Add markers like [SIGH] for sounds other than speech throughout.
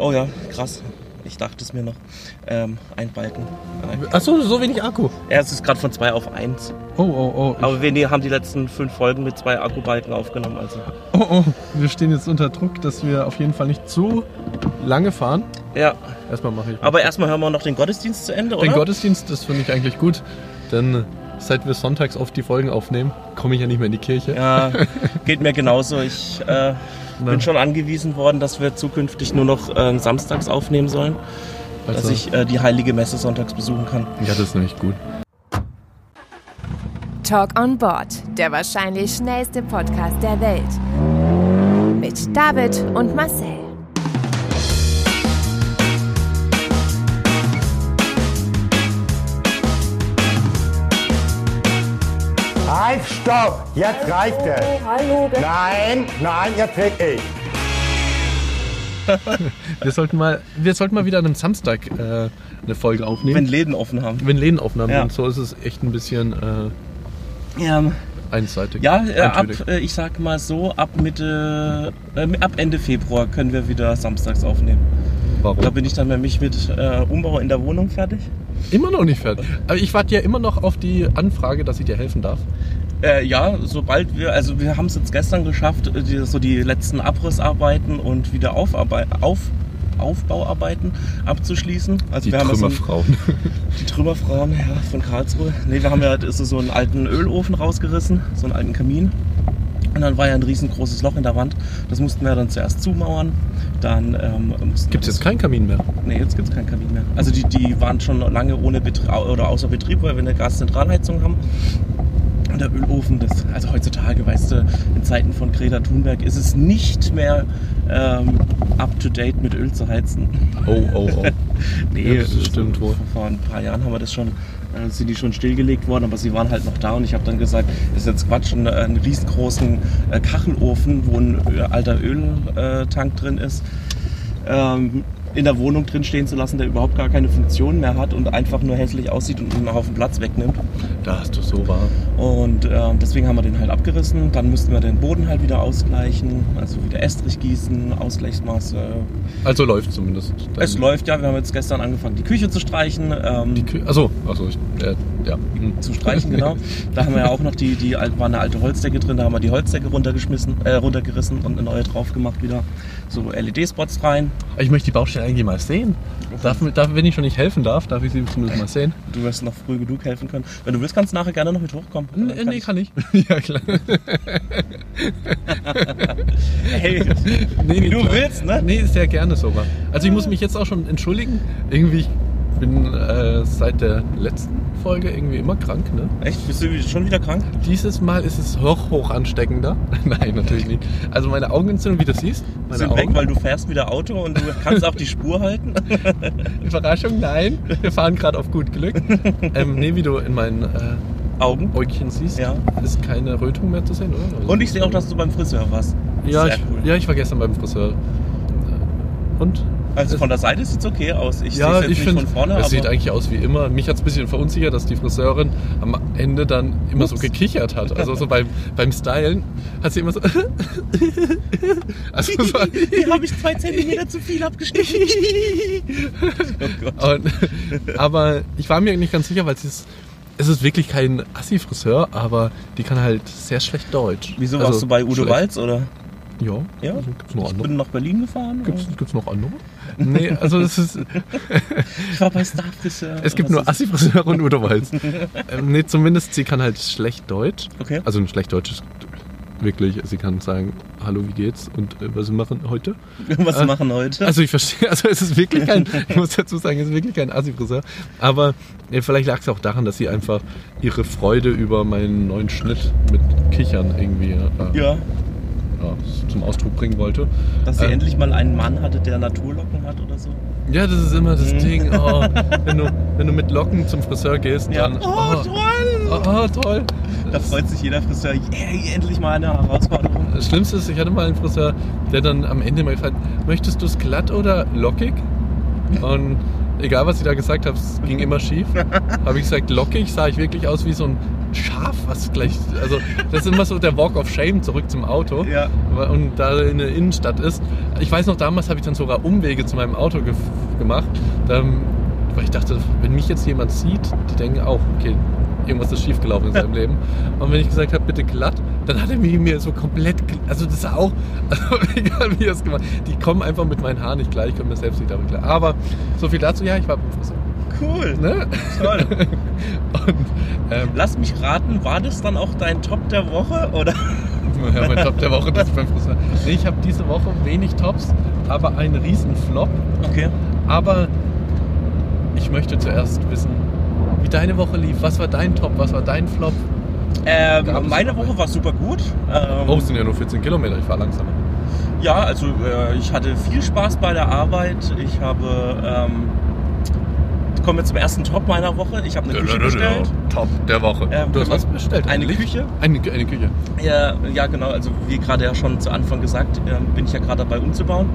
oh ja, krass. Ich dachte es mir noch. Ähm, ein Balken. Achso, so wenig Akku. Ja, es ist gerade von 2 auf 1. Oh, oh, oh. Aber wir ne- haben die letzten fünf Folgen mit zwei Akkubalken aufgenommen. Also. Oh, oh. Wir stehen jetzt unter Druck, dass wir auf jeden Fall nicht zu lange fahren. Ja, Erstmal mache ich aber erstmal hören wir noch den Gottesdienst zu Ende, den oder? Gottesdienst, das finde ich eigentlich gut. Denn seit wir sonntags oft die Folgen aufnehmen, komme ich ja nicht mehr in die Kirche. Ja, geht mir genauso. Ich äh, bin schon angewiesen worden, dass wir zukünftig nur noch äh, samstags aufnehmen sollen, dass Also- ich äh, die heilige Messe sonntags besuchen kann. Ja, das ist nämlich gut. Talk on Board, der wahrscheinlich schnellste Podcast der Welt. Mit David und Marcel. Stopp! Jetzt reicht es! Hallo, Nein, nein, jetzt red ich! [LAUGHS] Wir sollten mal, wir sollten mal wieder an einem Samstag äh, eine Folge aufnehmen. Wenn Läden offen haben. Wenn Läden aufnahmen. Ja. Und so ist es echt ein bisschen äh, Ja, einseitig. ja äh, ab, äh, ich sag mal so, ab Mitte, äh, ab Ende Februar können wir wieder samstags aufnehmen. Warum? Da bin ich dann nämlich mit äh, Umbau in der Wohnung fertig. Immer noch nicht fertig. Aber ich warte ja immer noch auf die Anfrage, dass ich dir helfen darf. Äh, ja, sobald wir, also wir haben es jetzt gestern geschafft, äh, die, so die letzten Abrissarbeiten und wieder Aufarbeit, auf, Aufbauarbeiten abzuschließen. Also Die wir haben ja so ein- Trümmerfrauen. [LAUGHS] die Trümmerfrauen ja, von Karlsruhe. Nee, wir haben ja so, so einen alten Ölofen rausgerissen, so einen alten Kamin. Und dann war ja ein riesengroßes Loch in der Wand. Das mussten wir dann zuerst zumauern. Dann ähm, Gibt es jetzt keinen Kamin mehr? Nee, jetzt gibt es keinen Kamin mehr. Also die, die waren schon lange ohne Betrie oder außer Betrieb, weil wir eine Gaszentralheizung haben. Der Ölofen, das, also heutzutage, weißt du, in Zeiten von Greta Thunberg ist es nicht mehr ähm, up to date mit Öl zu heizen. Oh, oh, oh. [LAUGHS] Nee, Ja, das stimmt wohl. Vor ein paar Jahren haben wir das schon, äh, sind die schon stillgelegt worden, aber sie waren halt noch da und ich habe dann gesagt, das ist jetzt Quatsch, ein, einen riesengroßen äh, Kachelofen, wo ein äh, alter Öltank drin ist, ähm, in der Wohnung drin stehen zu lassen, der überhaupt gar keine Funktion mehr hat und einfach nur hässlich aussieht und einen Haufen Platz wegnimmt. Da hast du so wahr. Und äh, deswegen haben wir den halt abgerissen. Dann mussten wir den Boden halt wieder ausgleichen, also wieder Estrich gießen, Ausgleichsmaße. Also läuft zumindest. Es läuft ja, wir haben jetzt gestern angefangen, die Küche zu streichen. Ähm, Die Kü Achso, achso, ich, äh, ja. Zu streichen, genau. [LAUGHS] Da haben wir ja auch noch die, die war eine alte Holzdecke drin, da haben wir die Holzdecke runtergeschmissen, äh, runtergerissen und eine neue drauf gemacht wieder. So LED-Spots rein. Ich möchte die Baustelle eigentlich mal sehen. Darf, darf, wenn ich schon nicht helfen darf, darf ich sie zumindest mal sehen. Du wirst noch früh genug helfen können. Wenn du willst, kannst du nachher gerne noch mit hochkommen. Nee, Dann nee, ich- kann ich. [LAUGHS] ja, klar. [LAUGHS] Hey, Nee, wie du klar. willst, ne? Nee, sehr gerne sogar. Also ich muss mich jetzt auch schon entschuldigen. Irgendwie, bin äh, seit der letzten Folge irgendwie immer krank, ne? Echt? Bist du schon wieder krank? Dieses Mal ist es hoch, hoch ansteckender. [LAUGHS] Nein, natürlich nicht. Also meine Augenentzündung, wie du siehst, meine Sind weg, weil du fährst wieder Auto und du kannst auch die Spur halten. [LAUGHS] Überraschung, nein. Wir fahren gerade auf gut Glück. ähm, nee, wie du in meinen äh, Augen. Äugchen siehst, Ja. ist keine Rötung mehr zu sehen, oder? Also- Und ich sehe auch, dass du beim Friseur warst. ja, Sehr ich, cool. ja, ich war gestern beim Friseur. Und? Also von der Seite sieht es okay aus. Ich ja, sehe es nicht finde, von vorne, es sieht eigentlich aus wie immer. Mich hat es ein bisschen verunsichert, dass die Friseurin am Ende dann immer so Ups. gekichert hat. Also so beim, beim Stylen hat sie immer so. [LAUGHS] also so, [LAUGHS] Hier habe ich zwei Zentimeter zu viel abgeschnitten. [LAUGHS] oh. Und, aber ich war mir nicht ganz sicher, weil es ist, es ist wirklich kein Assi-Friseur, aber die kann halt sehr schlecht Deutsch. Wieso Also warst du bei Udo schlecht. Walz oder? Ja. Ja. Also, gibt's noch Ich andere? bin nach Berlin gefahren. Gibt's, gibt's noch andere? Nee, also es ist, [LAUGHS] Ich war bei Star Friseur. es gibt nur Assi-Friseure und Udo Walz. ähm, nee, zumindest sie kann halt schlecht Deutsch. Okay. Also ein schlecht Deutsch ist wirklich, sie kann sagen, hallo, wie geht's und äh, was machen heute? [LAUGHS] Was Äh, machen heute? Also ich verstehe, also es ist wirklich kein, ich muss dazu sagen, es ist wirklich kein Assi-Friseur. Aber äh, vielleicht lag es auch daran, dass sie einfach ihre Freude über meinen neuen Schnitt mit Kichern irgendwie äh, ja, ja, zum Ausdruck bringen wollte. dass sie äh, endlich mal einen Mann hatte, der Naturlocken hat oder so. Ja, das ist immer das Mhm. Ding. Oh, [LAUGHS] wenn, du, wenn du mit Locken zum Friseur gehst, Ja. dann. Oh, toll! Oh, oh, toll! Da freut sich jeder Friseur, yeah, endlich mal eine Herausforderung. Das Schlimmste ist, ich hatte mal einen Friseur, der dann am Ende mal gefragt möchtest du es glatt oder lockig? [LAUGHS] Und egal, was ich da gesagt habe, es ging immer schief. [LAUGHS] Habe ich gesagt, lockig, sah ich wirklich aus wie so ein Schaf, was gleich, also das ist immer so der Walk of Shame zurück zum Auto Ja. und da in der Innenstadt ist. Ich weiß noch, damals habe ich dann sogar Umwege zu meinem Auto gef- gemacht, dann, weil ich dachte, wenn mich jetzt jemand sieht, die denken auch, okay, irgendwas ist schiefgelaufen in seinem [LAUGHS] Leben. Und wenn ich gesagt habe, bitte glatt, dann hat er mir, mir so komplett, also das ist auch, [LAUGHS] also egal wie er es gemacht die kommen einfach mit meinen Haaren nicht gleich, ich komme mir selbst nicht damit klar. Aber so viel dazu, ja, ich war beim Friseur. Cool. Ne? Toll. [LAUGHS] Und ähm, Lass mich raten, war das dann auch dein Top der Woche? Oder? Ja, mein Top der Woche, das ist beim Friseur. Nee, ich habe diese Woche wenig Tops, aber einen riesen Flop. Okay. Aber ich möchte zuerst wissen, wie deine Woche lief. Was war dein Top, was war dein Flop? Ähm, meine Woche war super gut. Ähm, Oh, es sind ja nur 14 Kilometer, ich fahre langsamer. Ja, also äh, ich hatte viel Spaß bei der Arbeit. Ich habe. Ähm, kommen wir zum ersten Top meiner Woche. Ich habe eine Küche bestellt. Top der Woche. Ähm, du hast was bestellt? eine eigentlich? Küche? Eine, eine Küche. Ja, ja, genau. Also wie gerade ja schon zu Anfang gesagt, ähm, bin ich ja gerade dabei umzubauen.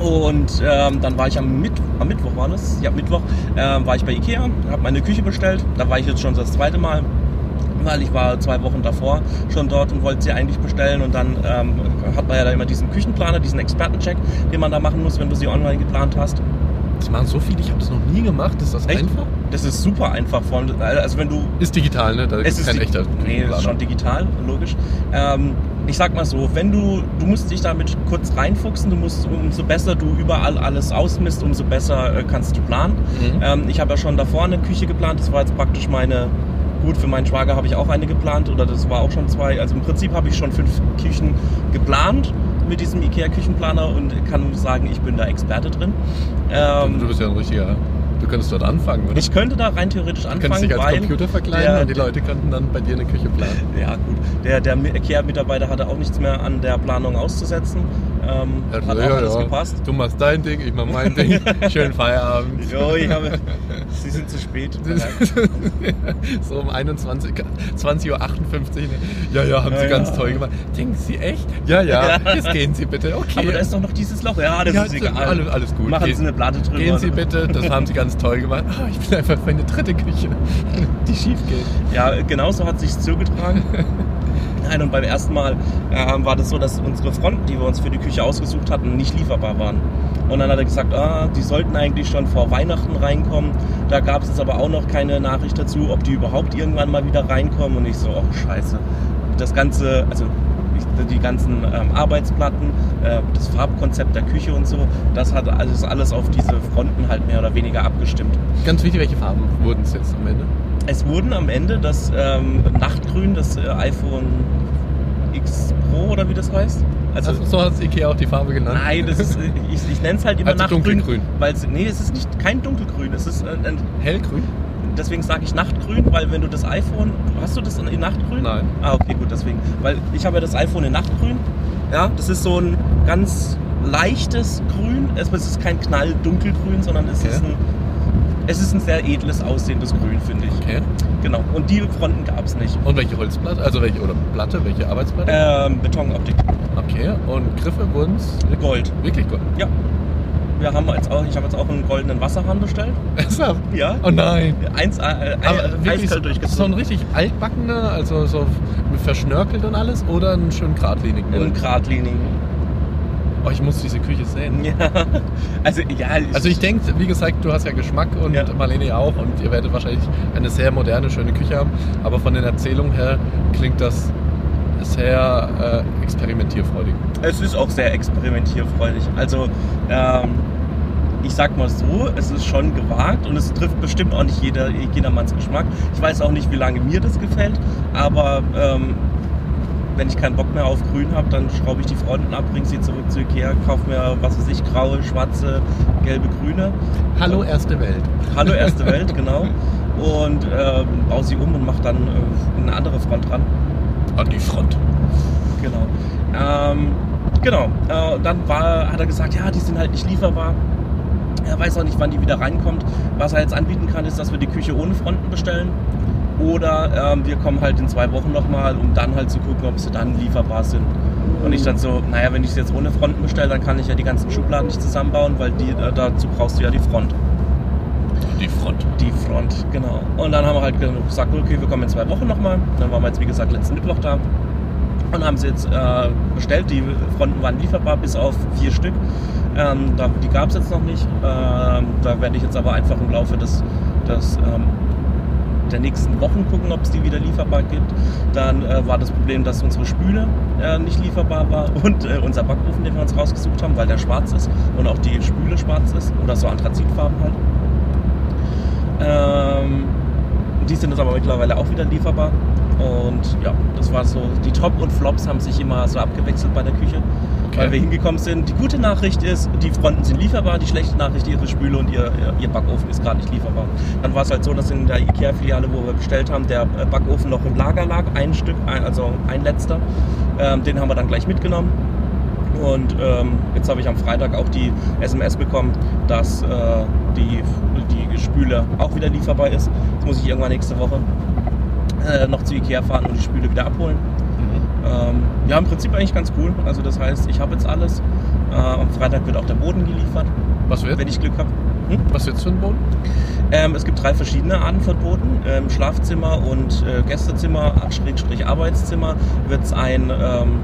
Und ähm, dann war ich am, Mitt am Mittwoch, war das? Ja, Mittwoch ähm, war ich bei Ikea, habe meine Küche bestellt. Da war ich jetzt schon das zweite Mal, weil ich war zwei Wochen davor schon dort und wollte sie eigentlich bestellen. Und dann ähm, hat man ja da immer diesen Küchenplaner, diesen Expertencheck, den man da machen muss, wenn du sie online geplant hast. Das machen so viele, ich habe das noch nie gemacht. Ist das Echt? einfach? Das ist super einfach von, also wenn du Ist digital, ne? Da Es ist kein di- echter Nee, ist schon digital, logisch. Ähm, ich sag mal so, wenn du, du musst dich damit kurz reinfuchsen, du musst, umso besser du überall alles ausmisst, umso besser äh, kannst du planen. Mhm. Ähm, ich habe ja schon davor eine Küche geplant, das war jetzt praktisch meine, gut, für meinen Schwager habe ich auch eine geplant oder das war auch schon zwei. Also im Prinzip habe ich schon fünf Küchen geplant mit diesem IKEA-Küchenplaner und kann sagen, ich bin da Experte drin. Ähm, du bist ja ein richtiger. Du könntest dort anfangen, oder? ich könnte da rein theoretisch du anfangen, könntest dich als Computer verkleiden der- und die Leute könnten dann bei dir eine Küche planen. Ja, gut. Der, der IKEA-Mitarbeiter hatte auch nichts mehr an der Planung auszusetzen. Ähm, Er hat so, auch alles gepasst. Du machst dein Ding, ich mach mein Ding. [LAUGHS] Schönen Feierabend. Jo, ich habe. Sie sind zu spät. [LAUGHS] so um 21, 20.58 Uhr. ne? Ja, ja, haben Ja, sie ja. ganz toll gemacht. Denken Sie echt? Ja, ja, Ja. jetzt gehen Sie bitte. Okay. Aber da ist doch noch dieses Loch. Ja, das Ja, ist egal. alles, alles gut. Machen Gehen- Sie eine Platte drüber. Gehen Sie bitte, das haben Sie ganz toll gemacht. Ah, ich bin einfach meine dritte Küche, die schief geht. Ja, genauso hat sich zugetragen. [LAUGHS] Nein, und beim ersten Mal ähm, war das so, dass unsere Fronten, die wir uns für die Küche ausgesucht hatten, nicht lieferbar waren. Und dann hat er gesagt, ah, die sollten eigentlich schon vor Weihnachten reinkommen. Da gab es aber auch noch keine Nachricht dazu, ob die überhaupt irgendwann mal wieder reinkommen. Und ich so, ach scheiße. Das Ganze, also die ganzen ähm, Arbeitsplatten, äh, das Farbkonzept der Küche und so, das hat alles, alles auf diese Fronten halt mehr oder weniger abgestimmt. Ganz wichtig, welche Farben wurden es jetzt am Ende? Es wurden am Ende das ähm, Nachtgrün, das äh, iPhone X Pro oder wie das heißt. Also, Also, so hat Ikea auch die Farbe genannt. nein, das ist, [LAUGHS] ich, ich nenne es halt immer Also Nachtgrün. dunkelgrün. Weil es, nee, es ist nicht kein dunkelgrün. Es ist äh, ein, Hellgrün? deswegen sage ich Nachtgrün, weil wenn du das iPhone, hast du das in, Nachtgrün? Nein. Ah, okay, gut, deswegen. Weil ich habe ja das iPhone in Nachtgrün. Ja, das ist so ein ganz leichtes Grün. Es ist kein knalldunkelgrün, sondern es Okay. ist ein es ist ein sehr edles aussehendes Grün, finde ich. Okay. Genau. Und die Fronten gab es nicht. Und welche Holzplatte? Also welche, oder Platte, welche Arbeitsplatte? Ähm, Betonoptik. Okay. Und Griffe wurden es Gold. wirklich Gold. Ja. Wir haben jetzt auch, ich habe jetzt auch einen goldenen Wasserhahn bestellt. Ernsthaft? Ja. Oh nein. Eins, äh, äh, Aber wirklich so, so ein richtig altbackener, also so mit verschnörkelt und alles oder einen schön geradlinigen? Einen geradlinigen. Oh, ich muss diese Küche sehen. Ja. [LAUGHS] Also, ja. Also ich denke, wie gesagt, du hast ja Geschmack und Ja. Marlene auch und ihr werdet wahrscheinlich eine sehr moderne, schöne Küche haben. Aber von den Erzählungen her klingt das sehr äh, experimentierfreudig. Es ist auch sehr experimentierfreudig. Also, ähm, ich sag mal so, es ist schon gewagt und es trifft bestimmt auch nicht jeder, jedermanns Geschmack. Ich weiß auch nicht, wie lange mir das gefällt, aber ähm, wenn ich keinen Bock mehr auf Grün habe, dann schraube ich die Fronten ab, bringe sie zurück zu Ikea, kaufe mir, was weiß ich, graue, schwarze, gelbe, grüne. Hallo erste Welt. Hallo [LAUGHS] erste Welt, genau. Und ähm, baue sie um und mache dann äh, eine andere Front dran. An die Front. Genau. Ähm, genau. Äh, dann war, hat er gesagt, ja, die sind halt nicht lieferbar. Er weiß auch nicht, wann die wieder reinkommt. Was er jetzt anbieten kann, ist, dass wir die Küche ohne Fronten bestellen. Oder ähm, wir kommen halt in zwei Wochen nochmal, um dann halt zu gucken, ob sie dann lieferbar sind. Und ich dann so, naja, wenn ich sie jetzt ohne Fronten bestelle, dann kann ich ja die ganzen Schubladen nicht zusammenbauen, weil die, äh, dazu brauchst du ja die Front. Die Front. Die Front, genau. Und dann haben wir halt gesagt, okay, wir kommen in zwei Wochen nochmal. Dann waren wir jetzt, wie gesagt, letzten Mittwoch da und haben sie jetzt äh, bestellt. Die Fronten waren lieferbar bis auf vier Stück. Ähm, da, die gab es jetzt noch nicht. Ähm, da werde ich jetzt aber einfach im Laufe des, des ähm, der nächsten Wochen gucken, ob es die wieder lieferbar gibt. Dann äh, war das Problem, dass unsere Spüle äh, nicht lieferbar war [LAUGHS] und äh, unser Backofen, den wir uns rausgesucht haben, weil der schwarz ist und auch die Spüle schwarz ist oder so Anthrazitfarben halt. Ähm, die sind jetzt aber mittlerweile auch wieder lieferbar. Und ja, das war so. Die Top und Flops haben sich immer so abgewechselt bei der Küche, weil wir hingekommen sind. Die gute Nachricht ist, die Fronten sind lieferbar. Die schlechte Nachricht, ihre Spüle und ihr, ihr Backofen ist gerade nicht lieferbar. Dann war es halt so, dass in der IKEA-Filiale, wo wir bestellt haben, der äh, Backofen noch im Lager lag. Ein Stück, also ein letzter. Ähm, den haben wir dann gleich mitgenommen. Und ähm, jetzt habe ich am Freitag auch die SMS bekommen, dass äh, die, die Spüle auch wieder lieferbar ist. Das muss ich irgendwann nächste Woche äh, noch zu Ikea fahren und die Spüle wieder abholen. Ähm, ja, im Prinzip eigentlich ganz cool. Also das heißt, ich habe jetzt alles. Äh, am Freitag wird auch der Boden geliefert, Was wird? wenn ich Glück habe. Was wird's für ein Boden? Ähm, es gibt drei verschiedene Arten von Booten. Ähm, Schlafzimmer und äh, Gästezimmer, Schrägstrich Arbeitszimmer, wird es ein ähm,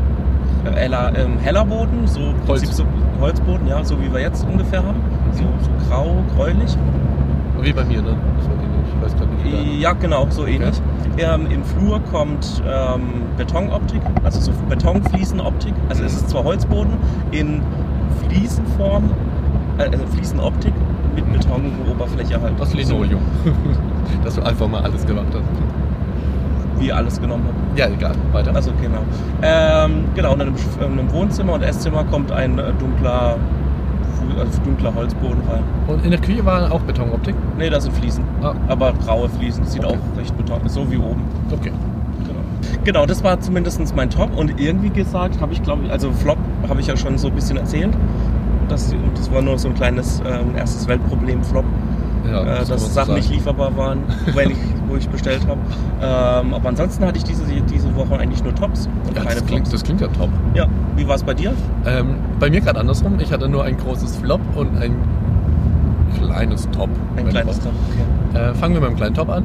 heller, ähm, heller Boden, so, Holz. So Holzboden, ja, so wie wir jetzt ungefähr haben. So, so grau, gräulich. Wie bei mir, ne? Ich weiß gerade nicht. wie Ja, genau, so ähnlich. Ähm, Im Flur kommt ähm, Betonoptik, also so Betonfliesenoptik. Also es ist zwar Holzboden in Fliesenform, äh, also Fliesenoptik mit Betenoberfläche halt. Das Linoleum. [LAUGHS] Dass du einfach mal alles gemacht hast. Wie alles genommen habe. Ja, egal. Weiter. Also genau. Ähm, genau, und in einem, in einem Wohnzimmer und Esszimmer kommt ein äh, dunkler, also dunkler Holzboden rein. Und in der Küche war auch Betonoptik? Ne, das sind Fliesen. Ah. Aber graue Fliesen. Sieht Okay. auch recht beton, so wie oben. Okay. Genau. Genau, das war zumindest mein Top und irgendwie gesagt habe ich glaube ich, also Flop habe ich ja schon so ein bisschen erzählt. Das, das war nur so ein kleines ähm, erstes Weltproblem Flop, Ja, äh, kann man dass Sachen sagen. nicht lieferbar waren, [LAUGHS] wenn ich, wo ich bestellt habe. Ähm, aber ansonsten hatte ich diese, diese Woche eigentlich nur Tops und Ja, keine das, klingt, Flops. das klingt ja top. Ja, wie war es bei dir? Ähm, bei mir gerade andersrum. Ich hatte nur ein großes Flop und ein kleines Top. Ein kleines. Top. Okay. Äh, fangen wir mit dem kleinen Top an.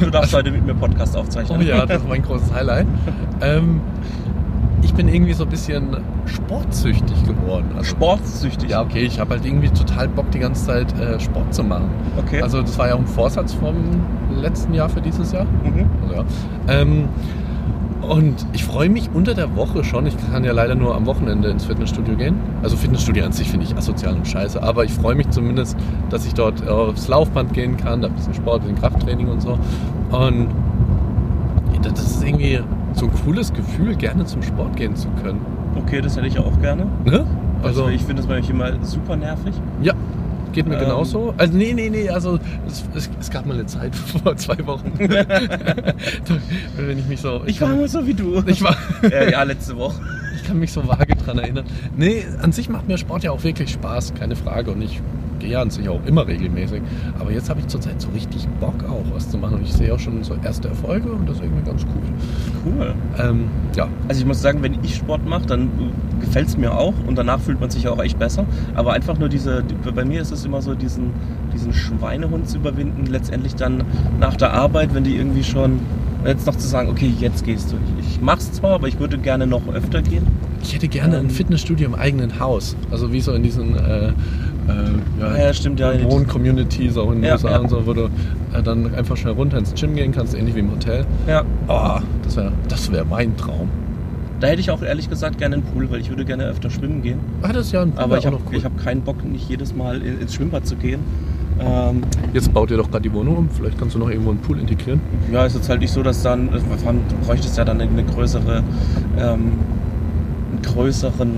Du darfst [LAUGHS] heute mit mir Podcast aufzeichnen. Oh ja, das war ein großes Highlight. ähm, ich bin irgendwie so ein bisschen sportsüchtig geworden. Also, Sportsüchtig. Ja, okay, ich habe halt irgendwie total Bock, die ganze Zeit äh, Sport zu machen. Okay. Also das war ja auch ein Vorsatz vom letzten Jahr für dieses Jahr. mhm. Also, ja. ähm, und ich freue mich unter der Woche schon. Ich kann ja leider nur am Wochenende ins Fitnessstudio gehen. Also Fitnessstudio an sich finde ich asozial und scheiße. Aber ich freue mich zumindest, dass ich dort aufs Laufband gehen kann, da ein bisschen Sport, ein bisschen Krafttraining und so. Und das ist irgendwie so ein cooles Gefühl, gerne zum Sport gehen zu können. Okay, das hätte ich auch gerne. Ne? Also, Also, ich finde das manchmal super nervig. ja, geht mir Ähm. genauso. Also, nee, nee, nee, also es, es, es gab mal eine Zeit [LAUGHS] vor zwei Wochen. [LAUGHS] wenn ich mich so. Ich war kann- nur so wie du. ich war. [LAUGHS] äh, ja, letzte Woche. Ich kann mich so vage dran erinnern. Nee, an sich macht mir Sport ja auch wirklich Spaß, keine Frage. Und ich gehe ja an sich auch immer regelmäßig. Aber jetzt habe ich zurzeit so richtig Bock auch was zu machen. Und ich sehe auch schon so erste Erfolge und das ist irgendwie ganz cool. Cool. Ähm, ja, Also ich muss sagen, wenn ich Sport mache, dann gefällt es mir auch und danach fühlt man sich auch echt besser. Aber einfach nur diese, bei mir ist es immer so, diesen, diesen Schweinehund zu überwinden, letztendlich dann nach der Arbeit, wenn die irgendwie schon, jetzt noch zu sagen, okay, jetzt gehst du. Ich, mach's zwar, aber ich würde gerne noch öfter gehen. ich hätte gerne ein Ähm. Fitnessstudio im eigenen Haus. Also wie so in diesen äh, äh, ja, Ja, stimmt, ja. Wohn-Communities auch in den Ja, USA ja. und so, wo du äh, dann einfach schnell runter ins Gym gehen kannst, ähnlich wie im Hotel. Ja, Oh, das wäre das wär mein Traum. da hätte ich auch ehrlich gesagt gerne einen Pool, weil ich würde gerne öfter schwimmen gehen. Ah, das ist ja ein Aber wär ich habe cool. hab keinen Bock, nicht jedes Mal in- ins Schwimmbad zu gehen. Ähm, Jetzt baut ihr doch gerade die Wohnung um. Vielleicht kannst du noch irgendwo einen Pool integrieren. Ja, ist jetzt halt nicht so, dass dann, äh, vor allem, du bräuchtest ja dann eine größere, ähm, einen größeren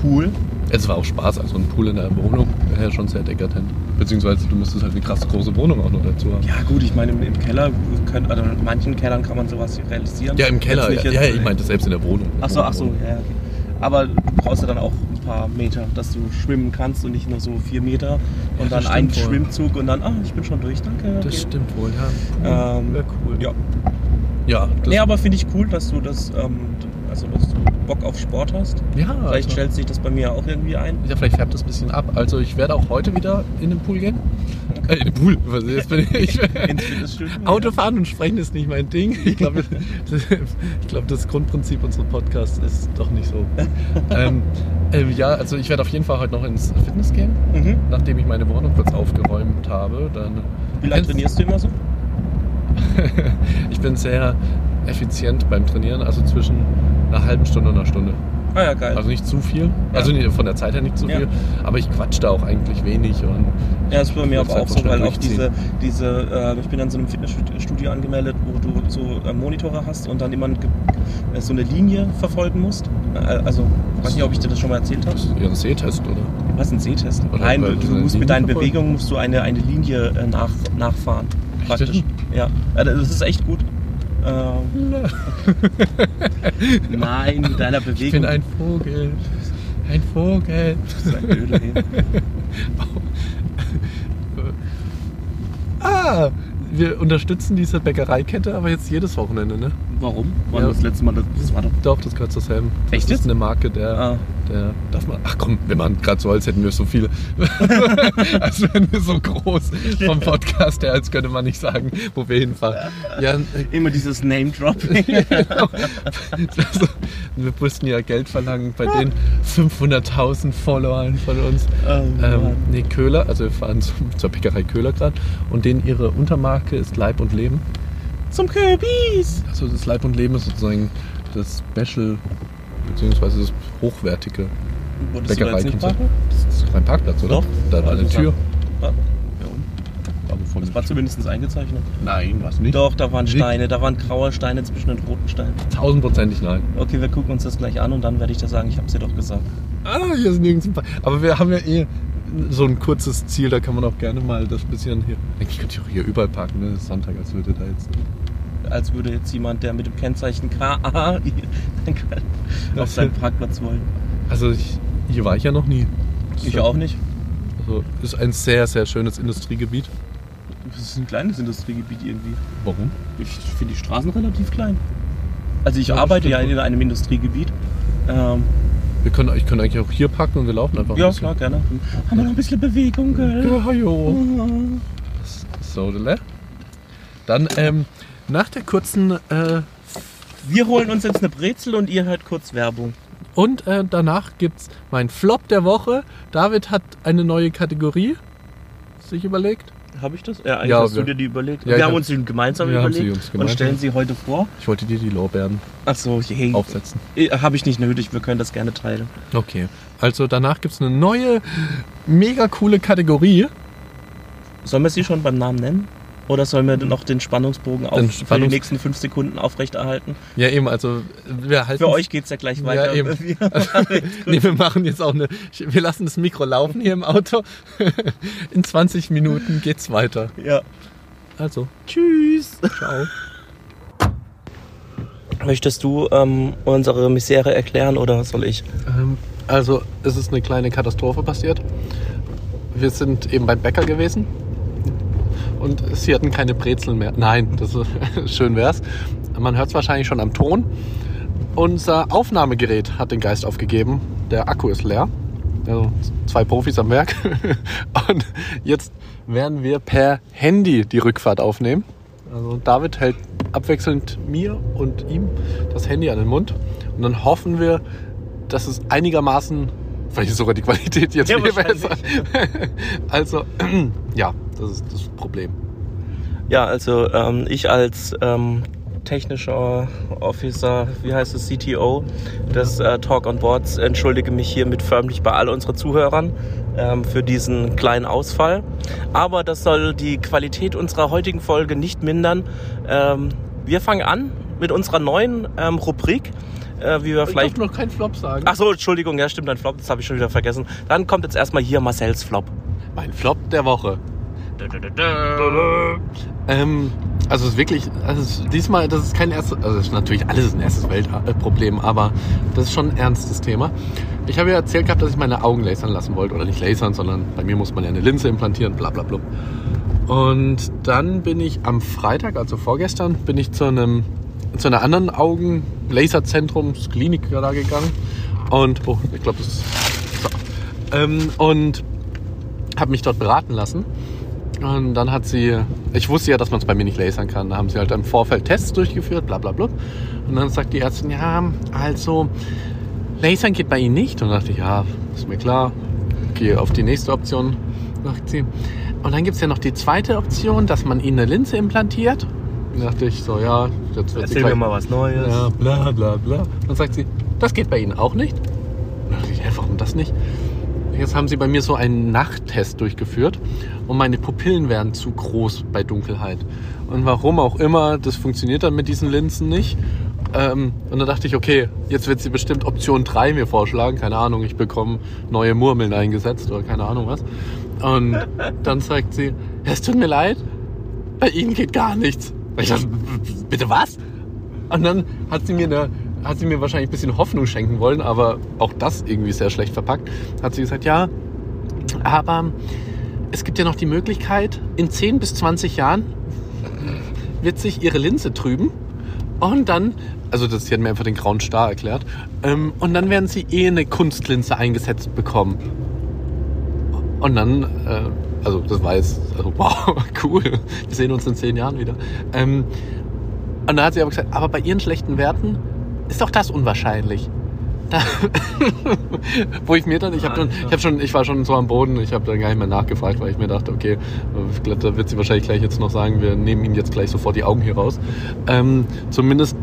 Pool. Es war auch Spaß, also ein Pool in der Wohnung wäre ja schon sehr dekadent. Beziehungsweise du müsstest halt eine krass große Wohnung auch noch dazu haben. Ja gut, ich meine im, im Keller, können, also in manchen Kellern kann man sowas realisieren. Ja, im Keller. Ja, ja, ich meinte selbst in der Wohnung. Ach so, ach so, ja, ja, okay. Aber du brauchst ja dann auch ein paar Meter, dass du schwimmen kannst und nicht nur so vier Meter und das dann ein wohl. Schwimmzug und dann, ah, ich bin schon durch, danke. Das okay. stimmt wohl, ja. Ähm, Wäre cool. Ja, Ja, das, nee, aber finde ich cool, dass du das, ähm, also dass du Bock auf Sport hast. Ja, Vielleicht also, stellt sich das bei mir auch irgendwie ein. ja, vielleicht färbt das ein bisschen ab. Also ich werde auch heute wieder in den Pool gehen. Äh, in den Pool? Was, jetzt bin [LAUGHS] ich. Autofahren und sprechen ist nicht mein Ding. Ich glaube, das, ich glaube, das Grundprinzip unseres Podcasts ist doch nicht so. ähm, ähm, ja, also ich werde auf jeden Fall heute noch ins Fitness gehen, Mhm. nachdem ich meine Wohnung kurz aufgeräumt habe. Dann Wie lange trainierst du immer so? [LAUGHS] ich bin sehr effizient beim Trainieren, also zwischen einer halben Stunde und einer Stunde. Ah ja, geil. Also nicht zu viel, also nicht- von der Zeit her nicht zu Ja. viel, aber ich quatsch da auch eigentlich wenig und Ja, das ist bei mir aber auch so, weil auch diese, diese äh, ich bin an so einem Fitnessstudio angemeldet, wo du so äh, Monitore hast und dann immer äh, so eine Linie verfolgen musst. Äh, also, ich weiß nicht, ob ich dir das schon mal erzählt habe. eher ein Sehtest, oder? Was ein Sehtest? Oder Nein, du, du musst mit deinen? Bewegungen musst du eine, eine Linie äh, nach, nachfahren. Praktisch. Echt? Ja. ja, das ist echt gut. Ähm, [LAUGHS] nein, mit deiner Bewegung. Ich bin ein Vogel. Ein Vogel. Das ist ein Dödel, ey. Ah, wir unterstützen diese Bäckereikette, aber jetzt jedes Wochenende, ne? Warum? Wann Ja. das letzte Mal? Das, das war doch. Doch, das gehört zu Sam. Echt Das ist eine Marke, der, Ah. der darf man. Ach komm, wir machen gerade so, als hätten wir so viele. [LAUGHS] als wären wir so groß vom Podcast her, als könnte man nicht sagen, wo wir hinfahren. Ja, äh, Immer dieses Name-Dropping. genau. [LAUGHS] also, wir mussten ja Geld verlangen bei den 500.000 Followern von uns. Oh, Ähm, nee, Köhler, also wir fahren zur Bäckerei Köhler gerade und denen ihre Untermarke ist Leib und Leben. Zum Kürbis! Also das Leib und Leben ist sozusagen das Special beziehungsweise das hochwertige Wolltest du da? Das ist kein Parkplatz, oder? Doch. Da war eine Also, Tür. Ah, ja, von das war zumindest eingezeichnet. Nein, was nicht? Doch, da waren Nicht? Steine, da waren graue Steine zwischen den roten Steinen. Tausendprozentig nein. Okay, wir gucken uns das gleich an und dann werde ich dir sagen, ich hab's dir doch gesagt. Ah, hier ist nirgends ein Park. Aber wir haben ja eh so ein kurzes Ziel, da kann man auch gerne mal das bisschen hier. Eigentlich könnte ich auch hier überall parken, ne? Sonntag, als würde da jetzt. Als würde jetzt jemand, der mit dem Kennzeichen KA [LAUGHS] auf seinen Parkplatz wollen. Also ich, hier war ich ja noch nie. Ich auch nicht. Also ist ein sehr, sehr schönes Industriegebiet. Das ist ein kleines Industriegebiet irgendwie. Warum? Ich finde die Straßen relativ klein. Also ich Ja, arbeite ja in einem Industriegebiet. Ähm, Wir können, ich könnte eigentlich auch hier parken und wir laufen einfach. ein ja, bisschen. klar, gerne. Haben wir noch ein bisschen Bewegung, gell? Ja, jo. So, Dele. Dann ähm, nach der kurzen äh, Wir holen uns jetzt eine Brezel und ihr hört kurz Werbung. und äh, danach gibt's mein Flop der Woche. David hat eine neue Kategorie sich überlegt. Habe ich das? Ja, eigentlich Ja, hast wir- du dir die überlegt. Ja, wir haben hab- uns die gemeinsam überlegt uns und gemeinsam- stellen sie heute vor. Ich wollte dir die Lorbeeren Achso, hey, aufsetzen. habe ich nicht nötig, wir können das gerne teilen. Okay. Also danach gibt's eine neue, mega coole Kategorie. Sollen wir sie schon beim Namen nennen? Oder sollen wir noch den Spannungsbogen auf Den für die Spannungs- nächsten fünf Sekunden aufrechterhalten? Ja, eben, also wir halten. Für euch geht es ja gleich weiter. eben. [LAUGHS] Wir- [LAUGHS] nee, wir machen jetzt auch eine. Wir lassen das Mikro laufen hier im Auto. [LAUGHS] In 20 Minuten geht's weiter. ja. Also, Tschüss. ciao. Möchtest du ähm, unsere Misere erklären oder soll ich? Ähm, also, es ist eine kleine Katastrophe passiert. Wir sind eben beim Bäcker gewesen und sie hatten keine Brezeln mehr. Nein, das [LAUGHS] schön wär's. Man hört es wahrscheinlich schon am Ton. Unser Aufnahmegerät hat den Geist aufgegeben. Der Akku ist leer. Also zwei Profis am Werk. [LAUGHS] Und jetzt werden wir per Handy die Rückfahrt aufnehmen. Also David hält abwechselnd mir und ihm das Handy an den Mund. Und dann hoffen wir, dass es einigermaßen, vielleicht ist sogar die Qualität jetzt Ja, viel besser. [LAUGHS] Also, [CLEARS THROAT] ja, das ist das Problem. Ja, also ähm, ich als ähm, technischer Officer, wie heißt es, CTO des äh, Talk on Boards, entschuldige mich hiermit förmlich bei all unseren Zuhörern ähm, für diesen kleinen Ausfall. Aber das soll die Qualität unserer heutigen Folge nicht mindern. Ähm, wir fangen an mit unserer neuen ähm, Rubrik, äh, wie wir vielleicht... noch keinen Flop sagen. Ach so, Entschuldigung, ja stimmt, ein Flop, das habe ich schon wieder vergessen. Dann kommt jetzt erstmal hier Marcells Flop. Mein Flop der Woche. Ähm, also es ist wirklich, also es ist, diesmal, das ist kein erstes, also es ist natürlich alles ein erstes Weltproblem, aber das ist schon ein ernstes Thema. Ich habe ja erzählt gehabt, dass ich meine Augen lasern lassen wollte, oder nicht lasern, sondern bei mir muss man ja eine Linse implantieren, bla bla bla. Und dann bin ich am Freitag, also vorgestern, bin ich zu einem zu einer anderen Augen-Laserzentrumsklinik da gegangen. Und, oh, ich glaube, das ist. So. Ähm, und habe mich dort beraten lassen. Und dann hat sie, ich wusste ja, dass man es bei mir nicht lasern kann. Da haben sie halt im Vorfeld Tests durchgeführt, bla bla bla. Und dann sagt die Ärztin, ja, also lasern geht bei Ihnen nicht. Und dachte ich, ja, ist mir klar. Gehe auf die nächste Option, sagt sie. Und dann gibt es ja noch die zweite Option, dass man Ihnen eine Linse implantiert. Dann dachte ich so, ja, jetzt wird sie Erzähl mir gleich, mal was Neues. ja, bla bla bla. Dann sagt sie, das geht bei Ihnen auch nicht. Dann dachte ich, hä, warum das nicht? Jetzt haben sie bei mir so einen Nachttest durchgeführt und meine Pupillen werden zu groß bei Dunkelheit. Und warum auch immer, das funktioniert dann mit diesen Linsen nicht. Ähm, und dann dachte ich, okay, jetzt wird sie bestimmt Option 3 mir vorschlagen. Keine Ahnung, ich bekomme neue Murmeln eingesetzt oder keine Ahnung was. Und dann sagt sie, es tut mir leid, bei Ihnen geht gar nichts. Und Ich dachte, bitte was? Und dann hat sie mir eine, hat sie mir wahrscheinlich ein bisschen Hoffnung schenken wollen, aber auch das irgendwie sehr schlecht verpackt. Hat sie gesagt, ja, aber es gibt ja noch die Möglichkeit, in 10 bis 20 Jahren wird sich ihre Linse trüben und dann, also das, sie hat mir einfach den grauen Star erklärt, ähm, und dann werden sie eh eine Kunstlinse eingesetzt bekommen. Und dann, äh, also das war jetzt, also, wow, [LAUGHS] cool, wir sehen uns in 10 Jahren wieder. Ähm, und dann hat sie aber gesagt, aber bei ihren schlechten Werten ist doch das unwahrscheinlich. Da, [LAUGHS] wo ich mir dann, ich habe dann, ich schon, ich war schon so am Boden, ich habe dann gar nicht mehr nachgefragt, weil ich mir dachte, okay, da wird sie wahrscheinlich gleich jetzt noch sagen, wir nehmen ihnen jetzt gleich sofort die Augen hier raus. Ähm, zumindest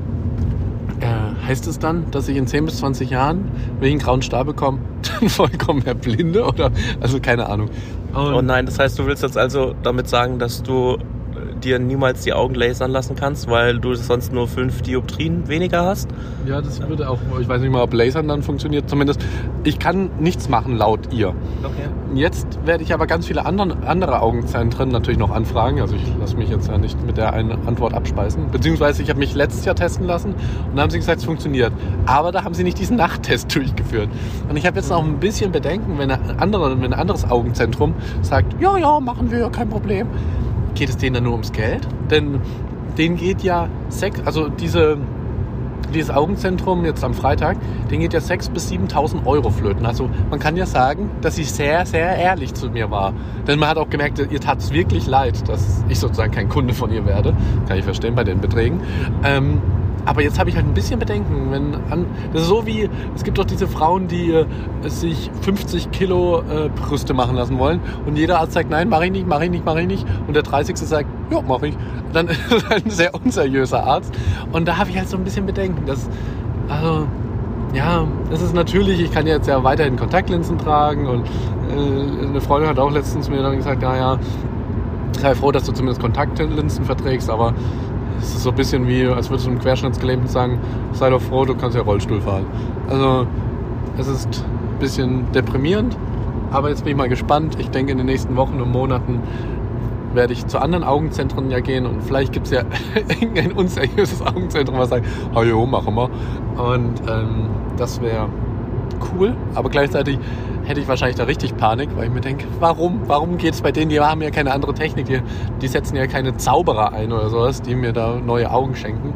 äh, heißt es dann, dass ich in 10 bis 20 Jahren, wenn ich einen grauen Star bekomme, [LAUGHS] dann vollkommen erblinde oder, also keine Ahnung. Oh nein, das heißt, du willst jetzt also damit sagen, dass du dir niemals die Augen lasern lassen kannst, weil du sonst nur fünf Dioptrien weniger hast? Ja, das würde auch, ich weiß nicht mal, ob Lasern dann funktioniert. Zumindest, ich kann nichts machen laut ihr. Okay. Jetzt werde ich aber ganz viele anderen, andere Augenzentren natürlich noch anfragen. Also ich lasse mich jetzt ja nicht mit der einen Antwort abspeisen. Beziehungsweise ich habe mich letztes Jahr testen lassen und da haben sie gesagt, es funktioniert. Aber da haben sie nicht diesen Nachttest [LAUGHS] durchgeführt. Und ich habe jetzt noch ein bisschen Bedenken, wenn, eine andere, wenn ein anderes Augenzentrum sagt, ja, ja, machen wir, kein Problem. Geht es denen dann nur ums Geld? Denn denen geht ja Sex, also diese dieses Augenzentrum jetzt am Freitag, den geht ja 6.000 bis 7.000 Euro flöten. Also man kann ja sagen, dass sie sehr, sehr ehrlich zu mir war. Denn man hat auch gemerkt, ihr tat es wirklich leid, dass ich sozusagen kein Kunde von ihr werde. Kann ich verstehen bei den Beträgen. Ähm, aber jetzt habe ich halt ein bisschen Bedenken. Wenn an, das ist so wie, es gibt doch diese Frauen, die äh, sich 50 Kilo äh, Brüste machen lassen wollen. Und jeder Arzt sagt, nein, mache ich nicht, mache ich nicht, mache ich nicht. Und der 30. sagt, ja, mache ich. Dann [LAUGHS] ist das halt ein sehr unseriöser Arzt. Und da habe ich halt so ein bisschen Bedenken. Dass, also, ja, es ist natürlich, ich kann jetzt ja weiterhin Kontaktlinsen tragen. Und äh, eine Freundin hat auch letztens mir dann gesagt, naja, sei froh, dass du zumindest Kontaktlinsen verträgst, aber es ist so ein bisschen wie, als würdest du einem Querschnittsgelähmten sagen, sei doch froh, du kannst ja Rollstuhl fahren. Also es ist ein bisschen deprimierend, aber jetzt bin ich mal gespannt. Ich denke, in den nächsten Wochen und Monaten werde ich zu anderen Augenzentren ja gehen und vielleicht gibt es ja [LAUGHS] irgendein unseriöses Augenzentrum, was sagt, oh jo, machen wir. Und ähm, das wäre cool, aber gleichzeitig hätte ich wahrscheinlich da richtig Panik, weil ich mir denke, warum? Warum geht es bei denen? Die haben ja keine andere Technik, die, die setzen ja keine Zauberer ein oder sowas, die mir da neue Augen schenken.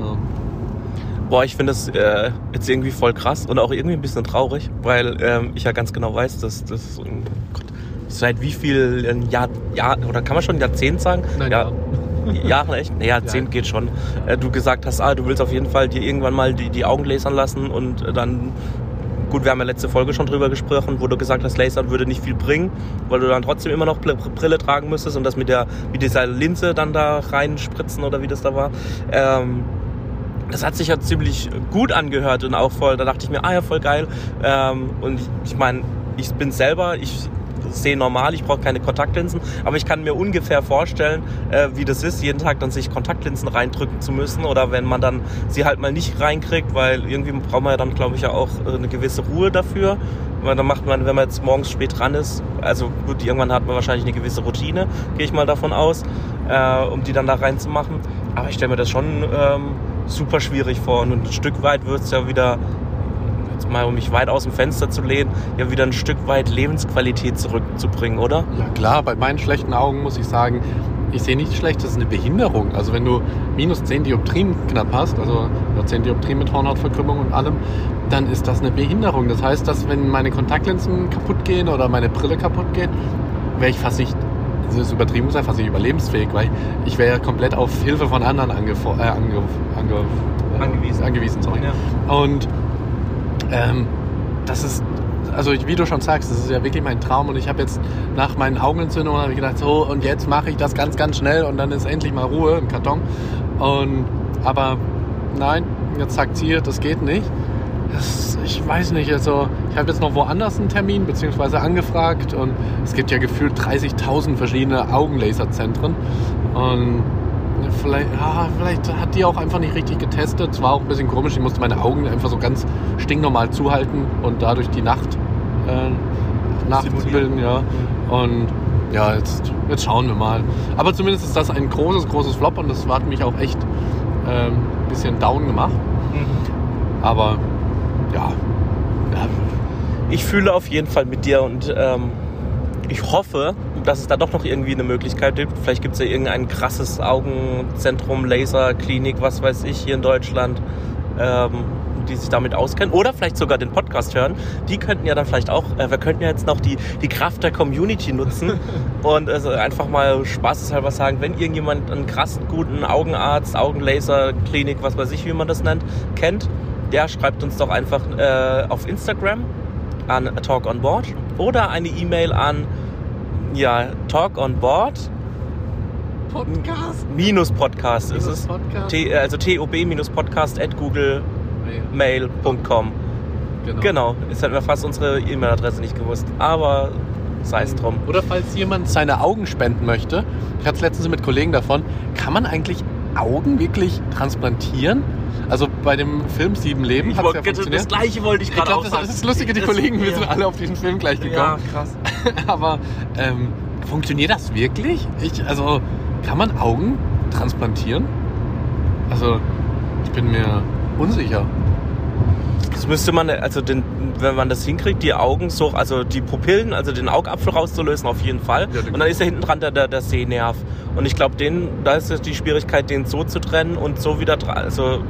Ja. Boah, ich finde das äh, jetzt irgendwie voll krass und auch irgendwie ein bisschen traurig, weil ähm, ich ja ganz genau weiß, dass das seit wie vielen Jahr, Jahr oder kann man schon Jahrzehnt sagen? Nein, ja. [LAUGHS] Jahren echt? Nee, Jahrzehnt geht schon. Äh, du gesagt hast, ah, du willst auf jeden Fall dir irgendwann mal die, die Augen lasern lassen und äh, dann Gut, wir haben ja letzte Folge schon drüber gesprochen, wo du gesagt hast, Lasern würde nicht viel bringen, weil du dann trotzdem immer noch Br- Brille tragen müsstest und das mit der, mit dieser Linse dann da reinspritzen oder wie das da war. Ähm, das hat sich ja ziemlich gut angehört und auch voll, da dachte ich mir, ah ja, voll geil. Ähm, und ich, ich meine, ich bin selber, ich sehe normal, ich brauche keine Kontaktlinsen, aber ich kann mir ungefähr vorstellen, äh, wie das ist, jeden Tag dann sich Kontaktlinsen reindrücken zu müssen oder wenn man dann sie halt mal nicht reinkriegt, weil irgendwie braucht man ja dann, glaube ich, ja auch äh, eine gewisse Ruhe dafür. Weil dann macht man, wenn man jetzt morgens spät dran ist, also gut, irgendwann hat man wahrscheinlich eine gewisse Routine, gehe ich mal davon aus, äh, um die dann da reinzumachen. Aber ich stelle mir das schon ähm, super schwierig vor und ein Stück weit wird es ja wieder jetzt mal um mich weit aus dem Fenster zu lehnen, ja wieder ein Stück weit Lebensqualität zurückzubringen, oder? Ja klar, bei meinen schlechten Augen muss ich sagen, ich sehe nicht schlecht, das ist eine Behinderung. Also wenn du minus 10 Dioptrien knapp hast, also 10 Dioptrien mit Hornhautverkrümmung und allem, dann ist das eine Behinderung. Das heißt, dass wenn meine Kontaktlinsen kaputt gehen oder meine Brille kaputt geht, wäre ich fast nicht, das ist übertrieben gesagt, fast nicht überlebensfähig, weil ich wäre ja komplett auf Hilfe von anderen angefo- äh, ange, ange, äh, Angewiesen. angewiesen sorry. Ja. Und ähm, das ist, also wie du schon sagst, das ist ja wirklich mein Traum und ich habe jetzt nach meinen Augenentzündungen habe ich gedacht, so und jetzt mache ich das ganz, ganz schnell und dann ist endlich mal Ruhe im Karton. Und aber nein, jetzt sagt sie, das geht nicht. Das, ich weiß nicht, also ich habe jetzt noch woanders einen Termin beziehungsweise angefragt und es gibt ja gefühlt 30.000 verschiedene Augenlaserzentren und vielleicht, ja, vielleicht hat die auch einfach nicht richtig getestet. Es war auch ein bisschen komisch, ich musste meine Augen einfach so ganz stinknormal zuhalten und dadurch die Nacht äh, nachzubilden, ja. Und ja, jetzt, jetzt schauen wir mal. Aber zumindest ist das ein großes, großes Flop und das hat mich auch echt ähm, ein bisschen down gemacht. Aber ja, ja Ich fühle auf jeden Fall mit dir und ähm, ich hoffe, dass es da doch noch irgendwie eine Möglichkeit gibt. Vielleicht gibt es ja irgendein krasses Augenzentrum, Laserklinik, was weiß ich, hier in Deutschland, ähm, die sich damit auskennen. Oder vielleicht sogar den Podcast hören. Die könnten ja dann vielleicht auch, äh, wir könnten ja jetzt noch die, die Kraft der Community nutzen [LAUGHS] und also einfach mal spaßeshalber sagen, wenn irgendjemand einen krassen, guten Augenarzt, Augenlaserklinik, was weiß ich, wie man das nennt, kennt, der schreibt uns doch einfach äh, auf Instagram an Talk on Board oder eine E-Mail an ja, Talk on Board Podcast. minus Podcast ist es. Podcast. T, äh, also tob-podcast at googlemail.com. Genau. Genau, jetzt hätten wir fast unsere E-Mail-Adresse nicht gewusst, aber sei es drum. Oder falls jemand seine Augen spenden möchte, ich hatte es letztens mit Kollegen davon, kann man eigentlich Augen wirklich transplantieren? Also bei dem Film Sieben Leben Ich hat es ja funktioniert. das gleiche wollte ich gerade auch das, das ist das Lustige, die Das- Kollegen, wir sind alle auf diesen Film gleich gekommen. Ja, krass. [LAUGHS] Aber ähm, funktioniert das wirklich? Ich, also kann man Augen transplantieren? Also ich bin mir unsicher. Das müsste man, also den, wenn man das hinkriegt, die Augen so, also die Pupillen, also den Augapfel rauszulösen, auf jeden Fall. Ja, und dann ist ja hinten dran der, der, der Sehnerv. Und ich glaube, den, da ist die Schwierigkeit, den so zu trennen und so wieder also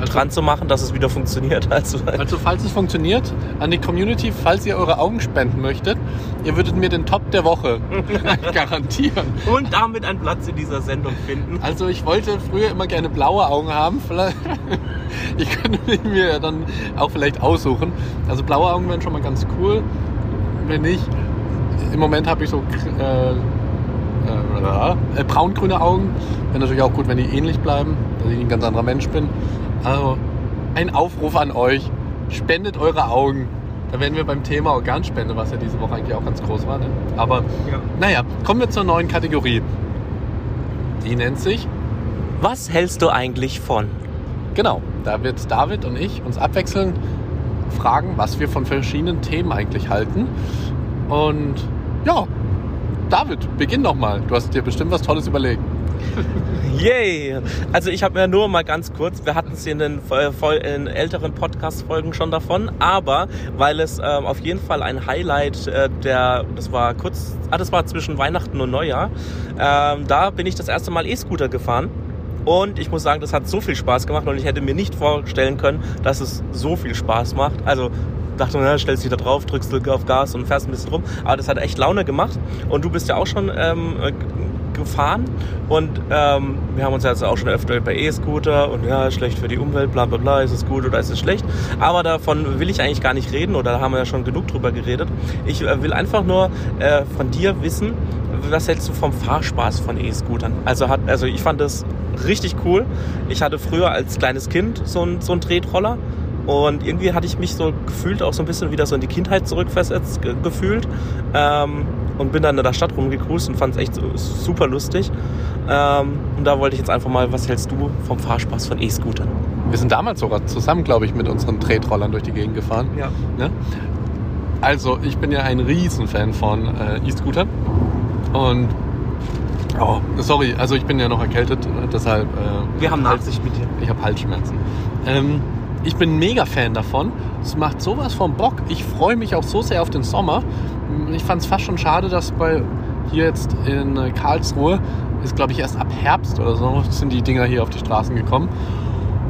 Also, dran zu machen, dass es wieder funktioniert. [LAUGHS] Also, also falls es funktioniert, an die Community, falls ihr eure Augen spenden möchtet, ihr würdet mir den Top der Woche [LAUGHS] garantieren. und damit einen Platz in dieser Sendung finden. Also ich wollte früher immer gerne blaue Augen haben. Vielleicht, [LAUGHS] ich könnte mir ja dann auch vielleicht aussuchen. Also blaue Augen wären schon mal ganz cool. Wenn nicht, im Moment habe ich so äh, äh, äh, braungrüne Augen. Wäre natürlich auch gut, wenn die ähnlich bleiben, dass ich ein ganz anderer Mensch bin. Also ein Aufruf an euch, spendet eure Augen. Da wären wir beim Thema Organspende, was ja diese Woche eigentlich auch ganz groß war. Ne? Aber Ja. naja, kommen wir zur neuen Kategorie. Die nennt sich Was hältst du eigentlich von? Genau, da wird David und ich uns abwechselnd fragen, was wir von verschiedenen Themen eigentlich halten. Und ja, David, beginn doch mal. Du hast dir bestimmt was Tolles überlegt. Yay! Also ich habe mir nur mal ganz kurz, wir hatten es in den in älteren Podcast-Folgen schon davon, aber weil es ähm, auf jeden Fall ein Highlight äh, der, das war kurz, ah, das war zwischen Weihnachten und Neujahr, ähm, da bin ich das erste Mal E-Scooter gefahren. Und ich muss sagen, das hat so viel Spaß gemacht und ich hätte mir nicht vorstellen können, dass es so viel Spaß macht. Also dachte, na, stellst dich da drauf, drückst auf Gas und fährst ein bisschen rum. Aber das hat echt Laune gemacht. Und du bist ja auch schon ähm, äh, gefahren und ähm, wir haben uns jetzt auch schon öfter über E-Scooter und ja, schlecht für die Umwelt, bla bla bla, ist es gut oder ist es schlecht. Aber davon will ich eigentlich gar nicht reden oder da haben wir ja schon genug drüber geredet. Ich äh, will einfach nur äh, von dir wissen, was hältst du vom Fahrspaß von E-Scootern? Also, hat, also ich fand das richtig cool. Ich hatte früher als kleines Kind so einen so Tretroller und irgendwie hatte ich mich so gefühlt auch so ein bisschen wieder so in die Kindheit zurückversetzt ge gefühlt. Ähm, und bin dann in der Stadt rumgecruised und fand es echt super lustig. Ähm, und da wollte ich jetzt einfach mal, was hältst du vom Fahrspaß von E-Scootern? Wir sind damals sogar zusammen, glaube ich, mit unseren Tretrollern durch die Gegend gefahren. Ja. Ne? Also, ich bin ja ein Riesenfan von äh, E-Scootern. Und, oh, sorry, also ich bin ja noch erkältet, äh, deshalb... Äh, Wir haben Hals- Nachsicht mit dir. Ich habe Halsschmerzen. Ähm, ich bin ein mega Fan davon. Es macht sowas vom Bock. Ich freue mich auch so sehr auf den Sommer. Ich fand es fast schon schade, dass bei hier jetzt in äh, Karlsruhe ist, glaube ich, erst ab Herbst oder so sind die Dinger hier auf die Straßen gekommen.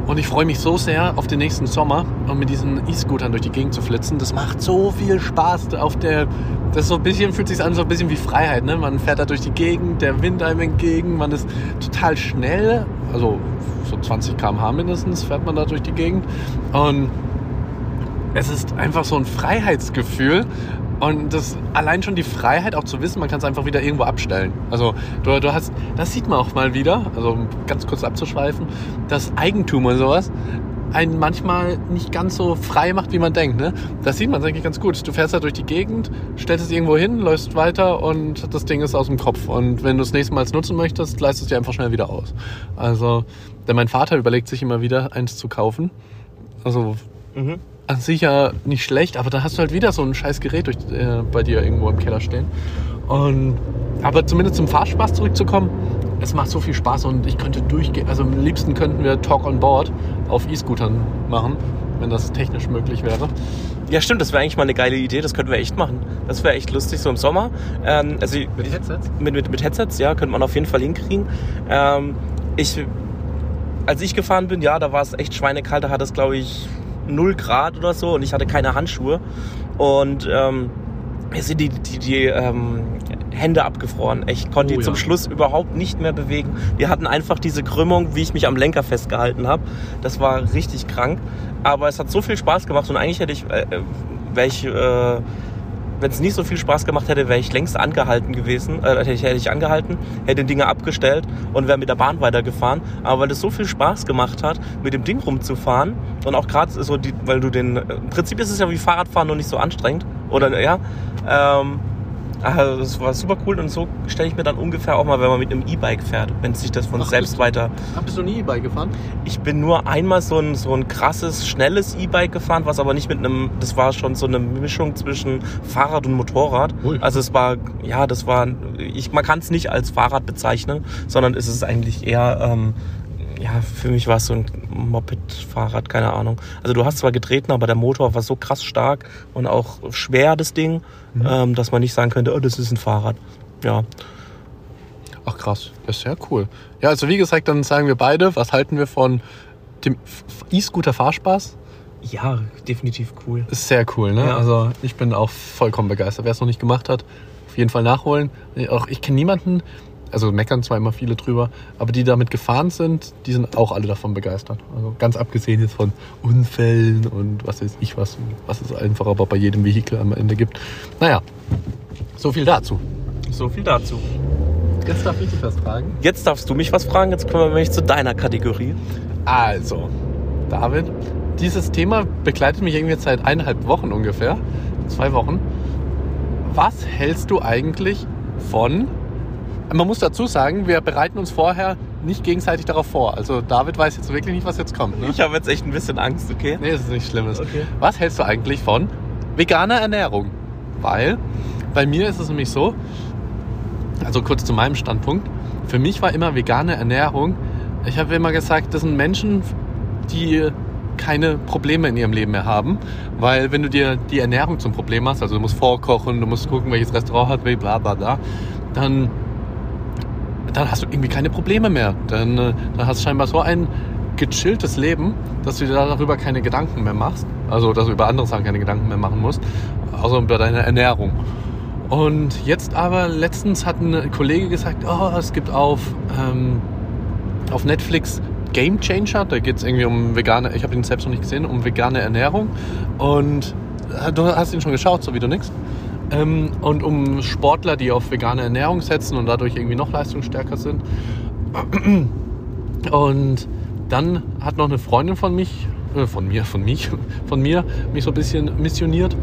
Und ich freue mich so sehr auf den nächsten Sommer und mit diesen E-Scootern durch die Gegend zu flitzen. Das macht so viel Spaß. Auf der, das so ein bisschen, fühlt sich an so ein bisschen wie Freiheit. Ne? Man fährt da durch die Gegend, der Wind einem entgegen, man ist total schnell. Also so 20 km/h mindestens fährt man da durch die Gegend. Und es ist einfach so ein Freiheitsgefühl. Und das allein schon die Freiheit auch zu wissen, man kann es einfach wieder irgendwo abstellen. Also du, du hast, das sieht man auch mal wieder, also um ganz kurz abzuschweifen, das Eigentum und sowas einen manchmal nicht ganz so frei macht, wie man denkt. Ne? Das sieht man eigentlich ganz gut. Du fährst da durch die Gegend, stellst es irgendwo hin, läufst weiter und das Ding ist aus dem Kopf. Und wenn du es nächstes Mal nutzen möchtest, leistest du dir einfach schnell wieder aus. Also, denn mein Vater überlegt sich immer wieder, eins zu kaufen. Also Mhm. An sich ja nicht schlecht, aber dann hast du halt wieder so ein scheiß Gerät durch, äh, bei dir irgendwo im Keller stehen. Und, aber zumindest zum Fahrspaß zurückzukommen, es macht so viel Spaß und ich könnte durchgehen, also am liebsten könnten wir Talk on Board auf E-Scootern machen, wenn das technisch möglich wäre. Ja, stimmt, das wäre eigentlich mal eine geile Idee, das könnten wir echt machen. Das wäre echt lustig, so im Sommer. Ähm, also Mit Headsets? mit, mit, mit Headsets, ja, könnte man auf jeden Fall hinkriegen. Ähm, ich, als ich gefahren bin, ja, da war es echt schweinekalt, da hat es, glaube ich, 0 Grad oder so und ich hatte keine Handschuhe. Und ähm, mir sind die, die, die ähm, Hände abgefroren. Ich konnte Oh die zum ja. Schluss überhaupt nicht mehr bewegen. Die hatten einfach diese Krümmung, wie ich mich am Lenker festgehalten habe. Das war richtig krank. Aber es hat so viel Spaß gemacht und eigentlich hätte ich, äh, wäre ich, äh, wenn es nicht so viel Spaß gemacht hätte, wäre ich längst angehalten gewesen. Äh, hätte, ich, hätte ich angehalten, hätte Dinge abgestellt und wäre mit der Bahn weitergefahren. Aber weil es so viel Spaß gemacht hat, mit dem Ding rumzufahren und auch gerade so, die, weil du den, im Prinzip ist es ja wie Fahrradfahren nur nicht so anstrengend. Oder ja. Ähm, also das war super cool und so stelle ich mir dann ungefähr auch mal, wenn man mit einem E-Bike fährt, wenn sich das von Ach, selbst bist- weiter. Ah, bist du nie E-Bike gefahren? Ich bin nur einmal so ein, so ein krasses, schnelles E-Bike gefahren, was aber nicht mit einem, das war schon so eine Mischung zwischen Fahrrad und Motorrad. Ui. Also es war, ja, das war, ich, man kann es nicht als Fahrrad bezeichnen, sondern es ist eigentlich eher, ähm, ja, für mich war es so ein Moped-Fahrrad, keine Ahnung. Also du hast zwar getreten, aber der Motor war so krass stark und auch schwer, das Ding, ähm, dass man nicht sagen könnte, oh, das ist ein Fahrrad. Ja. Ach krass, das ist sehr cool. Ja, also wie gesagt, dann sagen wir beide, was halten wir von dem F- E-Scooter Fahrspaß? Ja, definitiv cool. Ist sehr cool, ne? Ja. Also ich bin auch vollkommen begeistert. Wer es noch nicht gemacht hat, auf jeden Fall nachholen. Auch ich kenne niemanden, also meckern zwar immer viele drüber, aber die damit gefahren sind, die sind auch alle davon begeistert. Also ganz abgesehen jetzt von Unfällen und was weiß ich was, was es einfach aber bei jedem Vehikel am Ende gibt. Naja, so viel dazu. So viel dazu. Jetzt darf ich dich was fragen. Jetzt darfst du mich was fragen, jetzt kommen wir nämlich zu deiner Kategorie. Also, David, dieses Thema begleitet mich irgendwie jetzt seit eineinhalb Wochen ungefähr. Zwei Wochen. Was hältst du eigentlich von. Man muss dazu sagen, wir bereiten uns vorher nicht gegenseitig darauf vor. Also David weiß jetzt wirklich nicht, was jetzt kommt. Ne? Ich habe jetzt echt ein bisschen Angst, okay? Nee, das ist nichts Schlimmes. Okay. Was hältst du eigentlich von veganer Ernährung? Weil bei mir ist es nämlich so, also kurz zu meinem Standpunkt, für mich war immer vegane Ernährung, ich habe immer gesagt, das sind Menschen, die keine Probleme in ihrem Leben mehr haben, weil wenn du dir die Ernährung zum Problem hast, also du musst vorkochen, du musst gucken, welches Restaurant hat, bla bla bla, dann, dann hast du irgendwie keine Probleme mehr. Dann, äh, dann hast du scheinbar so ein gechilltes Leben, dass du dir darüber keine Gedanken mehr machst. Also, dass du über andere Sachen keine Gedanken mehr machen musst, außer über deine Ernährung. Und jetzt aber, letztens hat ein Kollege gesagt, oh, es gibt auf, ähm, auf Netflix Game Changer, da geht es irgendwie um vegane, ich habe ihn selbst noch nicht gesehen, um vegane Ernährung. Und äh, du hast ihn schon geschaut, so wie du nix. Ähm, und um Sportler, die auf vegane Ernährung setzen und dadurch irgendwie noch leistungsstärker sind. [CLEARS THROAT] Und dann hat noch eine Freundin von mich, äh, von mir, von mich, [LAUGHS] von mir, mich so ein bisschen missioniert.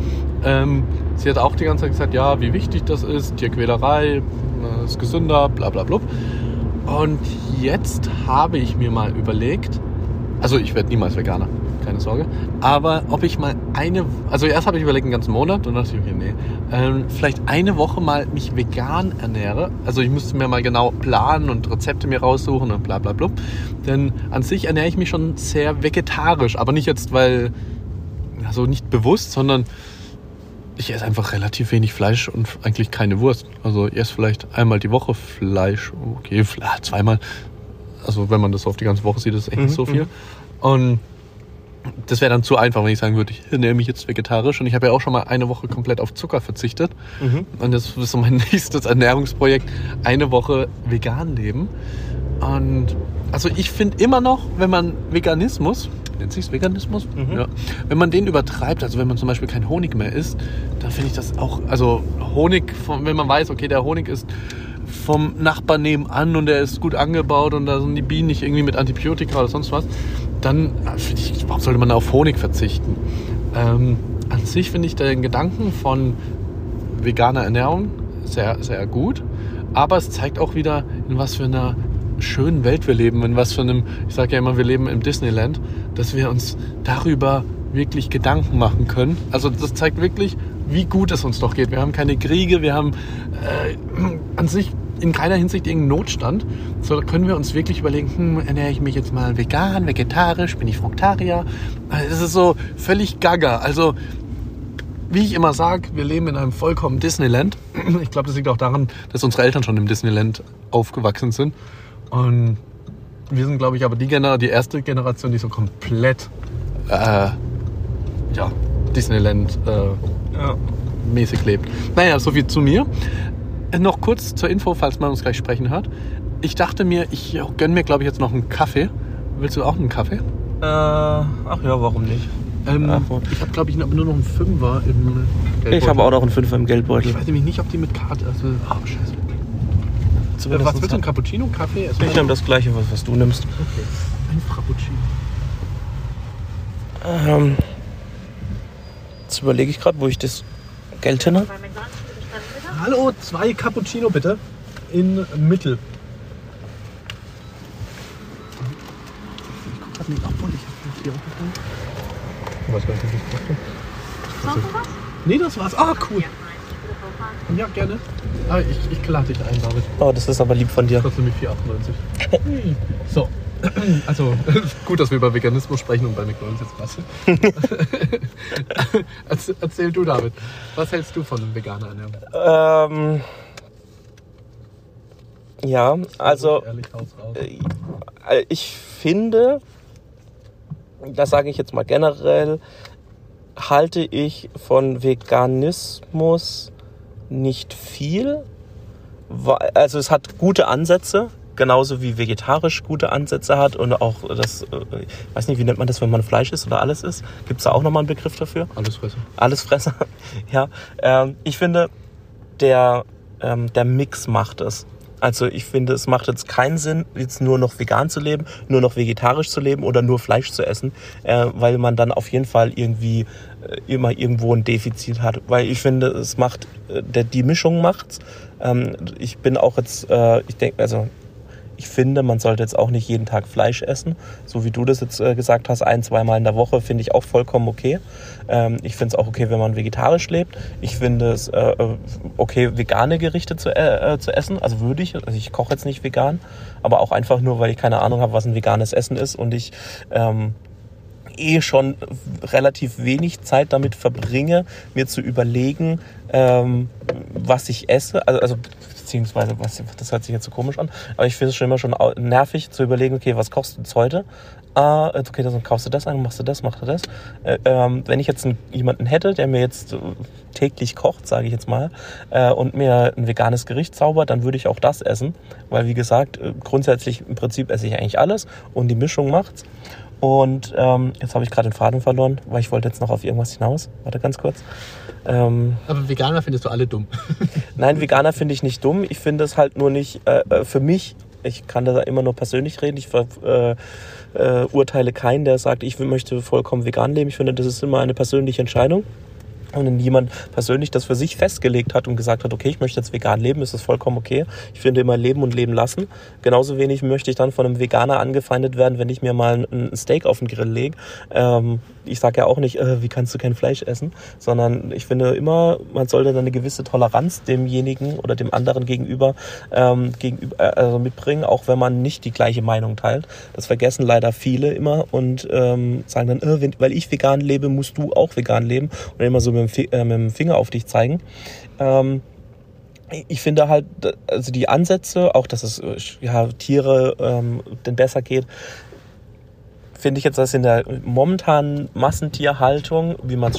Ähm, sie hat auch die ganze Zeit gesagt, ja, wie wichtig das ist, Tierquälerei, äh, ist gesünder, bla bla bla. Und jetzt habe ich mir mal überlegt, also ich werde niemals Veganer, keine Sorge, aber ob ich mal eine, also erst habe ich überlegt einen ganzen Monat und dann dachte ich, okay, nee, ähm, vielleicht eine Woche mal mich vegan ernähre. Also ich müsste mir mal genau planen und Rezepte mir raussuchen und bla bla bla. Denn an sich ernähre ich mich schon sehr vegetarisch, aber nicht jetzt, weil, also nicht bewusst, sondern ich esse einfach relativ wenig Fleisch und eigentlich keine Wurst. Also ich esse vielleicht einmal die Woche Fleisch. Okay, zweimal. Also wenn man das auf die ganze Woche sieht, ist echt nicht so viel. Und das wäre dann zu einfach, wenn ich sagen würde, ich ernähre mich jetzt vegetarisch. Und ich habe ja auch schon mal eine Woche komplett auf Zucker verzichtet. Und das ist so mein [LAUGHS] nächstes Ernährungsprojekt. Eine Woche vegan leben. Und also ich finde immer noch, wenn man Veganismus, nennt sich's Veganismus? Ja. Wenn man den übertreibt, also wenn man zum Beispiel kein Honig mehr isst, dann finde ich das auch, also Honig, wenn man weiß, okay, der Honig ist vom Nachbarn nebenan und der ist gut angebaut und da sind die Bienen nicht irgendwie mit Antibiotika oder sonst was, dann ich, warum sollte man auf Honig verzichten? Ähm, an sich finde ich den Gedanken von veganer Ernährung sehr, sehr gut. Aber es zeigt auch wieder, in was für einer schönen Welt wir leben, in was für einem, ich sage ja immer, wir leben im Disneyland, dass wir uns darüber wirklich Gedanken machen können. Also das zeigt wirklich, wie gut es uns doch geht. Wir haben keine Kriege, wir haben äh, an sich in keiner Hinsicht irgendeinen Notstand. So können wir uns wirklich überlegen, hm, ernähre ich mich jetzt mal vegan, vegetarisch, bin ich Fruktarier? Äh, Das ist so völlig gaga. Also wie ich immer sage, wir leben in einem vollkommen Disneyland. [CLEARS THROAT] Ich glaube, das liegt auch daran, dass unsere Eltern schon im Disneyland aufgewachsen sind. Und wir sind, glaube ich, aber die, Gener die erste Generation, die so komplett äh, ja, Disneyland äh, Ja. mäßig lebt. Naja, soviel zu mir. Äh, Noch kurz zur Info, falls man uns gleich sprechen hört. Ich dachte mir, ich gönne mir, glaube ich, jetzt noch einen Kaffee. Willst du auch einen Kaffee? Äh, ach ja, warum nicht? Ähm, ich habe, glaube ich, nur noch einen Fünfer im Ich Geldbeutel. habe auch noch einen Fünfer im Geldbeutel. Ich weiß nämlich nicht, ob die mit Karte. Also, oh, scheiße. Äh, Zumindest was willst du? Ein Cappuccino, Kaffee? Ich nehme das gleiche, was, was du nimmst. Okay. Ein Frappuccino. Ähm, jetzt überlege ich gerade, wo ich das Geld hin habe. Hallo, zwei Cappuccino bitte. In Mittel. Ich guck grad nicht, obwohl ich hab hier aufgefangen. Ich weiß gar nicht, was ich gemacht habe. Nee, das war's. Ah, cool. Ja, gerne. Ah, ich, ich lade dich ein, David. Oh, das ist aber lieb von dir. Kostet nämlich 4,98. [LAUGHS] So. [CLEARS THROAT] Also, [LAUGHS] gut, dass wir über Veganismus sprechen und bei McDonalds jetzt was. [LAUGHS] Erzähl- Erzähl du, David. Was hältst du von veganer Ernährung? Ähm, ja, also haus raus. äh, ich finde, das sage ich jetzt mal generell, halte ich von Veganismus nicht viel. Also es hat gute Ansätze, genauso wie vegetarisch gute Ansätze hat und auch das, äh, ich weiß nicht, wie nennt man das, wenn man Fleisch isst oder alles isst? Gibt es da auch nochmal einen Begriff dafür? Alles fressen. Alles Fresser. [LAUGHS] ja. Ähm, ich finde, der, ähm, der Mix macht es. Also ich finde, es macht jetzt keinen Sinn, jetzt nur noch vegan zu leben, nur noch vegetarisch zu leben oder nur Fleisch zu essen, äh, weil man dann auf jeden Fall irgendwie äh, immer irgendwo ein Defizit hat. Weil ich finde, es macht, äh, der, die Mischung macht's. Ähm, ich bin auch jetzt, äh, ich denke, also ich finde, man sollte jetzt auch nicht jeden Tag Fleisch essen. So wie du das jetzt äh, gesagt hast, ein, zweimal in der Woche, finde ich auch vollkommen okay. Ähm, ich finde es auch okay, wenn man vegetarisch lebt. Ich finde es äh, äh, okay, vegane Gerichte zu, äh, zu essen. Also würde ich. Also ich koche jetzt nicht vegan, aber auch einfach nur, weil ich keine Ahnung habe, was ein veganes Essen ist und ich ähm, eh schon relativ wenig Zeit damit verbringe, mir zu überlegen, ähm, was ich esse. Also, also beziehungsweise, was, das hört sich jetzt so komisch an, aber ich finde es schon immer schon nervig zu überlegen, okay, was kochst du jetzt heute? Ah, okay, dann kaufst du das ein, machst du das, machst du das. Äh, ähm, wenn ich jetzt einen, jemanden hätte, der mir jetzt äh, täglich kocht, sage ich jetzt mal, äh, und mir ein veganes Gericht zaubert, dann würde ich auch das essen. Weil, wie gesagt, äh, grundsätzlich im Prinzip esse ich eigentlich alles und die Mischung macht's. Und ähm, jetzt habe ich gerade den Faden verloren, weil ich wollte jetzt noch auf irgendwas hinaus. Warte ganz kurz. Ähm, Aber Veganer findest du alle dumm. [LAUGHS] nein, Veganer finde ich nicht dumm. Ich finde es halt nur nicht äh, äh, für mich. Ich kann da immer nur persönlich reden. Ich äh, äh, urteile keinen, der sagt, ich möchte vollkommen vegan leben. Ich finde, das ist immer eine persönliche Entscheidung. Und wenn jemand persönlich das für sich festgelegt hat und gesagt hat, okay, ich möchte jetzt vegan leben, ist das vollkommen okay. Ich finde immer leben und leben lassen. Genauso wenig möchte ich dann von einem Veganer angefeindet werden, wenn ich mir mal ein Steak auf den Grill lege. Ähm, ich sage ja auch nicht, äh, wie kannst du kein Fleisch essen, sondern ich finde immer, man sollte dann eine gewisse Toleranz demjenigen oder dem anderen gegenüber, ähm, gegenüber äh, also mitbringen, auch wenn man nicht die gleiche Meinung teilt. Das vergessen leider viele immer und ähm, sagen dann, äh, wenn, weil ich vegan lebe, musst du auch vegan leben. Und immer so mit dem, äh, mit dem Finger auf dich zeigen. Ähm, ich finde halt, also die Ansätze, auch dass es äh, ja, Tiere ähm, denn besser geht, finde ich jetzt, dass in der momentanen Massentierhaltung, wie man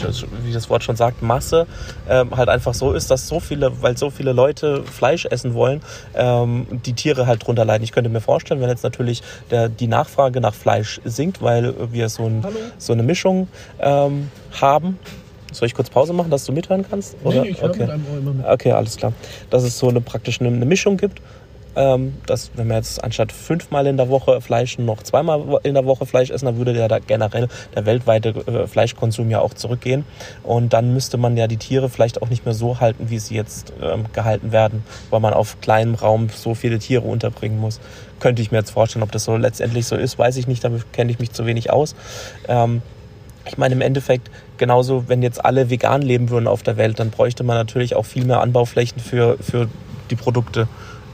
wie das Wort schon sagt, Masse, ähm, halt einfach so ist, dass so viele, weil so viele Leute Fleisch essen wollen, ähm, die Tiere halt drunter leiden. Ich könnte mir vorstellen, wenn jetzt natürlich der, die Nachfrage nach Fleisch sinkt, weil wir so, ein, so eine Mischung ähm, haben. Soll ich kurz Pause machen, dass du mithören kannst? Oder? okay. Okay, alles klar. Dass es so eine praktisch eine, eine Mischung gibt. Ähm, dass, wenn wir jetzt anstatt fünfmal in der Woche Fleisch noch zweimal in der Woche Fleisch essen, dann würde der da generell der weltweite äh, Fleischkonsum ja auch zurückgehen. Und dann müsste man ja die Tiere vielleicht auch nicht mehr so halten, wie sie jetzt ähm, gehalten werden, weil man auf kleinem Raum so viele Tiere unterbringen muss. Könnte ich mir jetzt vorstellen, ob das so letztendlich so ist, weiß ich nicht, damit kenne ich mich zu wenig aus. Ähm, ich meine, im Endeffekt, genauso, wenn jetzt alle vegan leben würden auf der Welt, dann bräuchte man natürlich auch viel mehr Anbauflächen für, für die Produkte,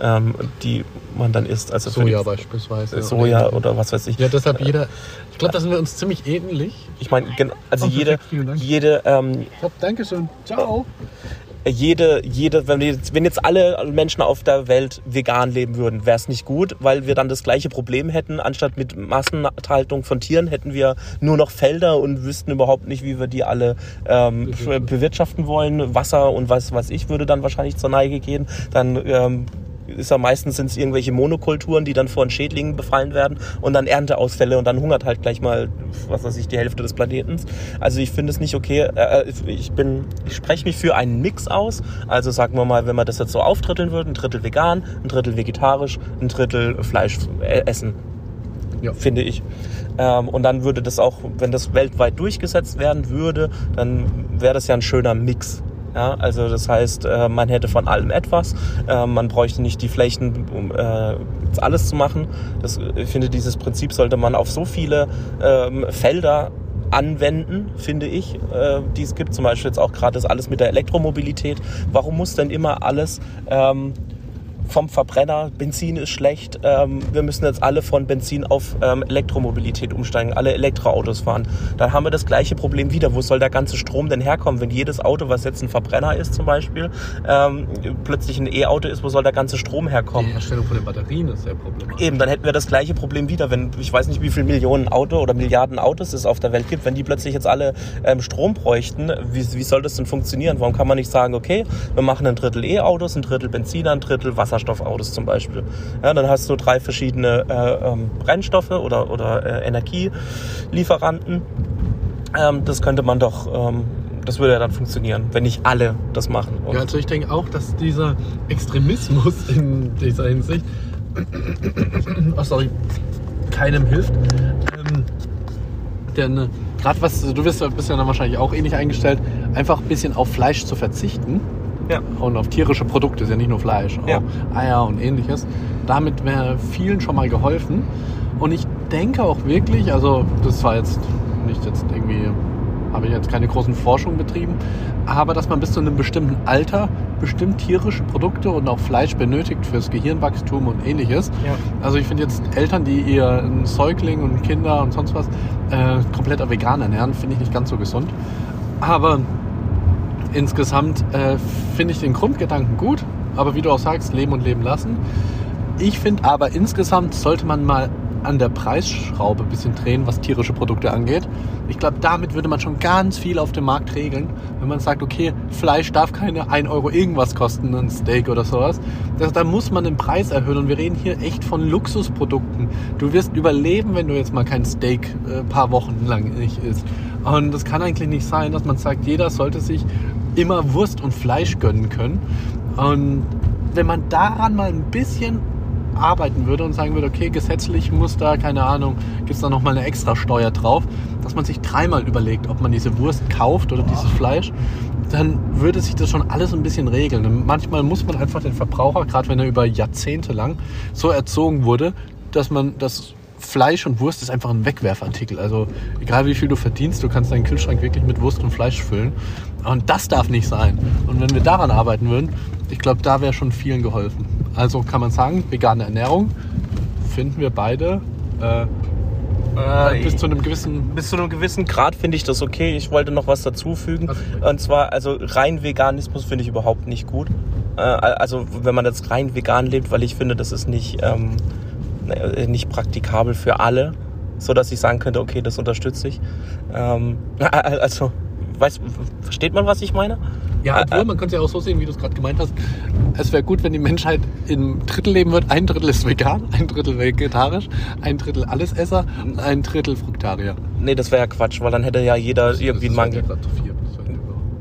ähm, die man dann isst. Also Soja die, beispielsweise. Soja oder was weiß ich. Ja, deshalb jeder. Ich glaube, da sind wir uns ziemlich ähnlich. Ich meine, also Oh, jede, perfekt, jede, ähm, Ja, Dankeschön. Ciao. jede, jede, wenn jetzt, wenn jetzt alle Menschen auf der Welt vegan leben würden, wäre es nicht gut, weil wir dann das gleiche Problem hätten. Anstatt mit Massenhaltung von Tieren hätten wir nur noch Felder und wüssten überhaupt nicht, wie wir die alle ähm, Bewirtschaften. bewirtschaften wollen. Wasser und was weiß ich würde dann wahrscheinlich zur Neige gehen. Dann ähm, ist ja meistens sind es irgendwelche Monokulturen, die dann von Schädlingen befallen werden und dann Ernteausfälle und dann hungert halt gleich mal, was weiß ich, die Hälfte des Planetens. Also ich finde es nicht okay. Äh, ich bin, ich spreche mich für einen Mix aus. Also sagen wir mal, wenn wir das jetzt so aufdritteln würden, ein Drittel vegan, ein Drittel vegetarisch, ein Drittel Fleisch äh, essen Ja. finde ich. Ähm, und dann würde das auch, wenn das weltweit durchgesetzt werden würde, dann wäre das ja ein schöner Mix. Ja, also das heißt, äh, man hätte von allem etwas. Äh, man bräuchte nicht die Flächen, um äh, alles zu machen. Das, ich finde, dieses Prinzip sollte man auf so viele ähm, Felder anwenden, finde ich, die es gibt. Zum Beispiel jetzt auch gerade das alles mit der Elektromobilität. Warum muss denn immer alles ähm, vom Verbrenner, Benzin ist schlecht, ähm, wir müssen jetzt alle von Benzin auf ähm, Elektromobilität umsteigen, alle Elektroautos fahren. Dann haben wir das gleiche Problem wieder. Wo soll der ganze Strom denn herkommen? Wenn jedes Auto, was jetzt ein Verbrenner ist zum Beispiel, ähm, plötzlich ein E-Auto ist, wo soll der ganze Strom Die herkommen? Herstellung von den Batterien ist sehr problematisch. Eben, dann hätten wir das gleiche Problem wieder, wenn ich weiß nicht, wie viele Millionen Auto oder Milliarden Autos es auf der Welt gibt, wenn die plötzlich jetzt alle ähm, Strom bräuchten, wie, wie soll das denn funktionieren? Warum kann man nicht sagen, okay, wir machen ein Drittel E-Autos, ein Drittel Benziner, ein Drittel Wasserstoffautos zum Beispiel. Ja, dann hast du drei verschiedene äh, ähm, Brennstoffe oder, oder äh, Energielieferanten. Ähm, das könnte man doch, ähm, das würde ja dann funktionieren, wenn nicht alle das machen. Und Ja, also ich denke auch, dass dieser Extremismus [LAUGHS] in dieser Hinsicht, [COUGHS] oh sorry, keinem hilft. Ähm, denn gerade was, du bist, bist ja dann wahrscheinlich auch ähnlich eingestellt, einfach ein bisschen auf Fleisch zu verzichten ja. und auf tierische Produkte, ist ja nicht nur Fleisch, auch Ja. Eier und ähnliches. Damit wäre vielen schon mal geholfen. Und ich denke auch wirklich, also das war jetzt nicht jetzt irgendwie, habe ich jetzt keine großen Forschungen betrieben, aber dass man bis zu einem bestimmten Alter bestimmt tierische Produkte und auch Fleisch benötigt fürs Gehirnwachstum und ähnliches. Ja. Also ich finde jetzt Eltern, die ihr Säugling und Kinder und sonst was äh, komplett vegan ernähren, finde ich nicht ganz so gesund. Aber insgesamt äh, finde ich den Grundgedanken gut, aber wie du auch sagst, leben und leben lassen. Ich finde aber insgesamt sollte man mal an der Preisschraube ein bisschen drehen, was tierische Produkte angeht. Ich glaube, damit würde man schon ganz viel auf dem Markt regeln, wenn man sagt, okay, Fleisch darf keine 1 Euro irgendwas kosten, ein Steak oder sowas. Das, da muss man den Preis erhöhen und wir reden hier echt von Luxusprodukten. Du wirst überleben, wenn du jetzt mal kein Steak äh, paar Wochen lang nicht isst. Und das kann eigentlich nicht sein, dass man sagt, jeder sollte sich immer Wurst und Fleisch gönnen können. Und wenn man daran mal ein bisschen arbeiten würde und sagen würde, okay, gesetzlich muss da, keine Ahnung, gibt es da nochmal eine extra Steuer drauf, dass man sich dreimal überlegt, ob man diese Wurst kauft oder dieses Fleisch, dann würde sich das schon alles ein bisschen regeln. Und manchmal muss man einfach den Verbraucher, gerade wenn er über Jahrzehnte lang so erzogen wurde, dass man das Fleisch und Wurst ist einfach ein Wegwerfartikel. Also egal wie viel du verdienst, du kannst deinen Kühlschrank wirklich mit Wurst und Fleisch füllen. Und das darf nicht sein. Und wenn wir daran arbeiten würden, ich glaube, da wäre schon vielen geholfen. Also kann man sagen, vegane Ernährung finden wir beide äh, Äh, bis zu einem gewissen. bis zu einem gewissen Grad finde ich das okay. Ich wollte noch was dazufügen. Also, Und zwar, also rein Veganismus finde ich überhaupt nicht gut. Äh, also wenn man jetzt rein vegan lebt, weil ich finde, das ist nicht, ähm, äh, nicht praktikabel für alle, so dass ich sagen könnte, okay, das unterstütze ich. Ähm, [LAUGHS] also, weiß, versteht man, was ich meine? Ja, Äh, obwohl, äh, man kann es ja auch so sehen, wie du es gerade gemeint hast. Es wäre gut, wenn die Menschheit in Drittel leben wird. Ein Drittel ist vegan, [LAUGHS] ein Drittel vegetarisch, ein Drittel Allesesser und ein Drittel Fruktarier. Nee, das wäre ja Quatsch, weil dann hätte ja jeder irgendwie einen Mangel. Ja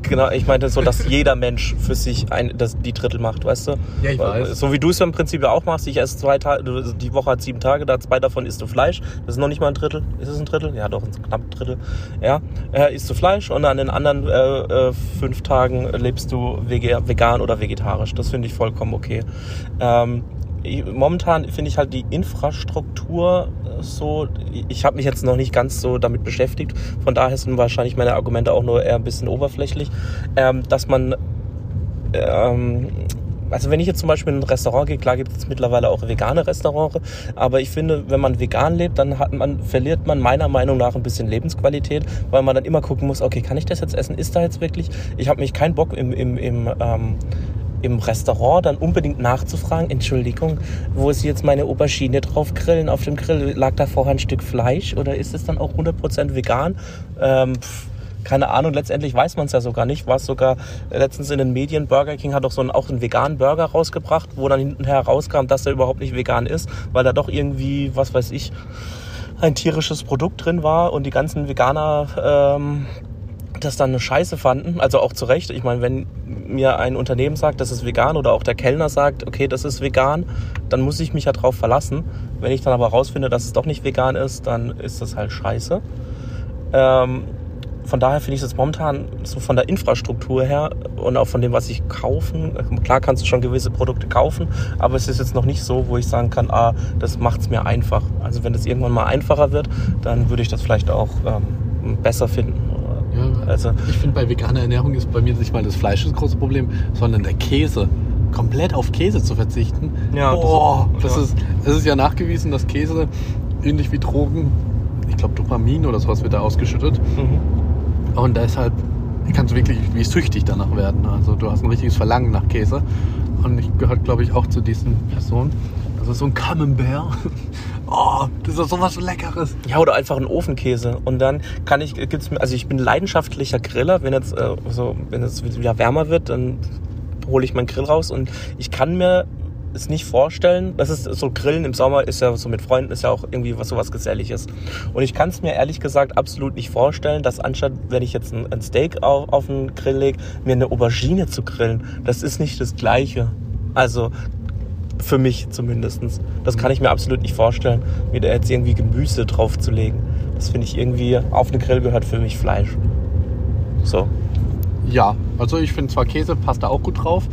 Genau, ich meinte so, dass jeder Mensch für sich ein, das, die Drittel macht, weißt du? Ja, ich weiß. So wie du es ja im Prinzip ja auch machst. Ich esse zwei Tage, die Woche hat sieben Tage, da zwei davon isst du Fleisch. Das ist noch nicht mal ein Drittel. Ist es ein Drittel? Ja, doch, ein knapp Drittel. Ja, äh, isst du Fleisch und an den anderen äh, äh, fünf Tagen lebst du vegan oder vegetarisch. Das finde ich vollkommen okay. Ähm, momentan finde ich halt die Infrastruktur so, ich habe mich jetzt noch nicht ganz so damit beschäftigt, von daher sind wahrscheinlich meine Argumente auch nur eher ein bisschen oberflächlich, ähm, dass man, ähm, also wenn ich jetzt zum Beispiel in ein Restaurant gehe, klar gibt es mittlerweile auch vegane Restaurants, aber ich finde, wenn man vegan lebt, dann hat man, verliert man meiner Meinung nach ein bisschen Lebensqualität, weil man dann immer gucken muss, okay, kann ich das jetzt essen? Ist da jetzt wirklich? Ich habe mich keinen Bock im, im, im ähm, im Restaurant dann unbedingt nachzufragen, Entschuldigung, wo ist jetzt meine Aubergine drauf grillen? Auf dem Grill lag da vorher ein Stück Fleisch oder ist es dann auch 100% vegan? Ähm, pff, keine Ahnung, letztendlich weiß man es ja sogar nicht. War es sogar letztens in den Medien, Burger King hat doch so einen, auch einen veganen Burger rausgebracht, wo dann hintenher rauskam, dass der überhaupt nicht vegan ist, weil da doch irgendwie, was weiß ich, ein tierisches Produkt drin war und die ganzen Veganer ähm, das dann eine Scheiße fanden, also auch zu Recht. Ich meine, wenn mir ein Unternehmen sagt, das ist vegan oder auch der Kellner sagt, okay, das ist vegan, dann muss ich mich ja drauf verlassen. Wenn ich dann aber rausfinde, dass es doch nicht vegan ist, dann ist das halt scheiße. Ähm, von daher finde ich es momentan so von der Infrastruktur her und auch von dem, was ich kaufen. Klar kannst du schon gewisse Produkte kaufen, aber es ist jetzt noch nicht so, wo ich sagen kann, ah, das macht es mir einfach. Also wenn es irgendwann mal einfacher wird, dann würde ich das vielleicht auch ähm, besser finden. Ja, Also ich finde, bei veganer Ernährung ist bei mir nicht mal das Fleisch das große Problem, sondern der Käse. Komplett auf Käse zu verzichten. Ja, das- Boah, das, ja. ist, es ist ja nachgewiesen, dass Käse, ähnlich wie Drogen, ich glaube Dopamin oder sowas wird da ausgeschüttet. Mhm. Und deshalb kannst du wirklich wie süchtig danach werden. Also du hast ein richtiges Verlangen nach Käse. Und ich gehöre, glaube ich, auch zu diesen Personen. Also so ein Camembert. [LAUGHS] Oh, das ist sowas Leckeres. Ja, oder einfach ein Ofenkäse. Und dann kann ich, gibt's also ich bin leidenschaftlicher Griller. Wenn jetzt, äh, so, wenn es wieder wärmer wird, dann hole ich meinen Grill raus und ich kann mir es nicht vorstellen. Das ist so Grillen im Sommer ist ja so mit Freunden ist ja auch irgendwie was sowas Geselliges. Und ich kann es mir ehrlich gesagt absolut nicht vorstellen, dass anstatt, wenn ich jetzt ein, ein Steak auf, auf den Grill lege, mir eine Aubergine zu grillen. Das ist nicht das Gleiche. Also für mich zumindestens. Das kann ich mir absolut nicht vorstellen, mir da jetzt irgendwie Gemüse drauf zu legen. Das finde ich irgendwie, auf den Grill gehört für mich Fleisch. So. Ja, also ich finde zwar Käse passt da auch gut drauf,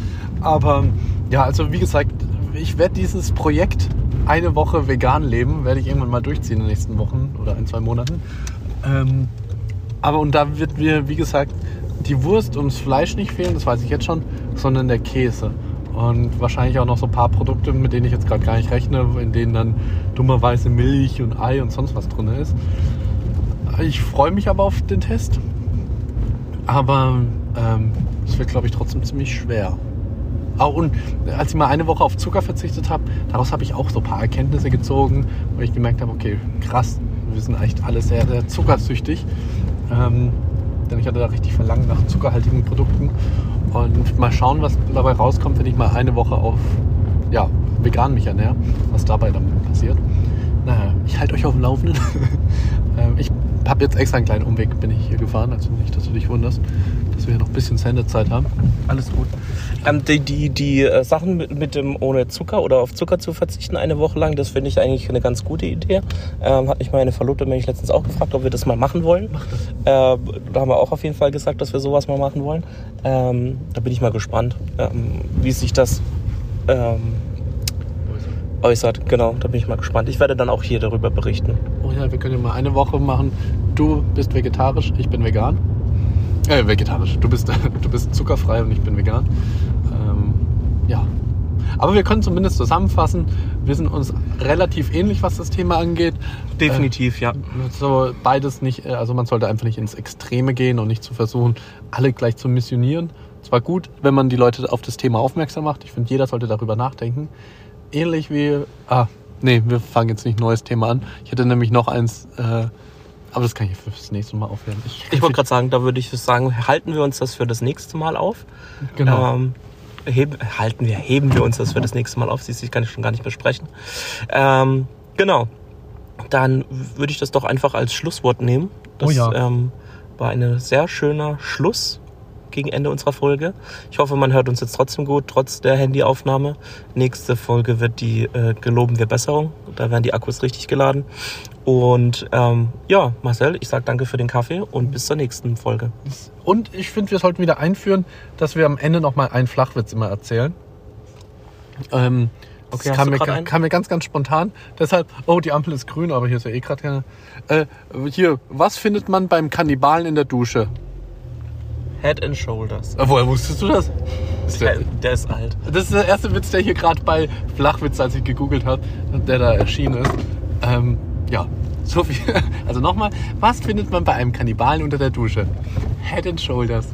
aber ja, also wie gesagt, ich werde dieses Projekt eine Woche vegan leben, werde ich irgendwann mal durchziehen in den nächsten Wochen oder ein, zwei Monaten. Ähm, aber und da wird mir, wie gesagt, die Wurst und das Fleisch nicht fehlen, das weiß ich jetzt schon, sondern der Käse. Und wahrscheinlich auch noch so ein paar Produkte, mit denen ich jetzt gerade gar nicht rechne, in denen dann dummerweise Milch und Ei und sonst was drin ist. Ich freue mich aber auf den Test. Aber ähm, es wird, glaube ich, trotzdem ziemlich schwer. Ah, und als ich mal eine Woche auf Zucker verzichtet habe, daraus habe ich auch so ein paar Erkenntnisse gezogen, wo ich gemerkt habe, okay, krass, wir sind echt alle sehr, sehr zuckersüchtig. Ähm, denn ich hatte da richtig Verlangen nach zuckerhaltigen Produkten. Und mal schauen, was dabei rauskommt, wenn ich mal eine Woche auf ja, vegan mich ernähre, was dabei dann passiert. Naja, ich halte euch auf dem Laufenden. [LAUGHS] ähm, ich habe jetzt extra einen kleinen Umweg, bin ich hier gefahren, also nicht, dass du dich wunderst, dass wir hier noch ein bisschen Sendezeit haben. Alles gut. Ähm, die die, die äh, Sachen mit, mit dem ohne Zucker oder auf Zucker zu verzichten eine Woche lang, das finde ich eigentlich eine ganz gute Idee. Ähm, hat mich meine Verlobte mich letztens auch gefragt, ob wir das mal machen wollen. Mach das. Äh, da haben wir auch auf jeden Fall gesagt, dass wir sowas mal machen wollen. Ähm, da bin ich mal gespannt, ähm, wie sich das ähm, äußert. Genau, da bin ich mal gespannt. Ich werde dann auch hier darüber berichten. Oh ja, wir können ja mal eine Woche machen. Du bist vegetarisch, ich bin vegan. Äh, vegetarisch. Du bist, [LAUGHS] du bist zuckerfrei und ich bin vegan. Ähm, ja. Aber wir können zumindest zusammenfassen, wir sind uns relativ ähnlich, was das Thema angeht. Definitiv, ja. So beides nicht, äh, also man sollte einfach nicht ins Extreme gehen und nicht zu versuchen, alle gleich zu missionieren. Zwar gut, wenn man die Leute auf das Thema aufmerksam macht. Ich finde, jeder sollte darüber nachdenken. Ähnlich wie, ah, nee, wir fangen jetzt nicht ein neues Thema an. Ich hätte nämlich noch eins, äh, aber das kann ich fürs nächste Mal aufhören. Ich wollte gerade sagen, da würde ich sagen, halten wir uns das für das nächste Mal auf. Genau. Ähm, heben, halten wir, heben wir uns das für das nächste Mal auf. Siehst du, ich kann ich schon gar nicht besprechen. Ähm, genau. Dann würde ich das doch einfach als Schlusswort nehmen. Das Oh ja. ähm, war ein sehr schöner Schluss gegen Ende unserer Folge. Ich hoffe, man hört uns jetzt trotzdem gut, trotz der Handyaufnahme. Nächste Folge wird die äh, Geloben wir Besserung. Da werden die Akkus richtig geladen. Und ähm, ja, Marcel, ich sage danke für den Kaffee und bis zur nächsten Folge. Und ich finde, wir sollten wieder einführen, dass wir am Ende noch mal einen Flachwitz immer erzählen. Ähm, Okay, das kam mir, kam mir ganz, ganz spontan. Deshalb, oh, die Ampel ist grün, aber hier ist ja eh gerade keine. Äh, hier, was findet man beim Kannibalen in der Dusche? Head and Shoulders. Woher wusstest du das? Ist der, Der, der ist alt. das ist der erste Witz, der hier gerade bei Flachwitz, als ich gegoogelt habe, der da erschienen ist. Ähm, ja, so viel. [LAUGHS] Also nochmal, was findet man bei einem Kannibalen unter der Dusche? Head and Shoulders.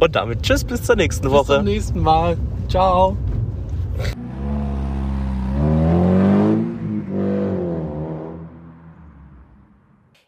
Und damit tschüss bis zur nächsten Bis Woche. zum nächsten Mal. Ciao.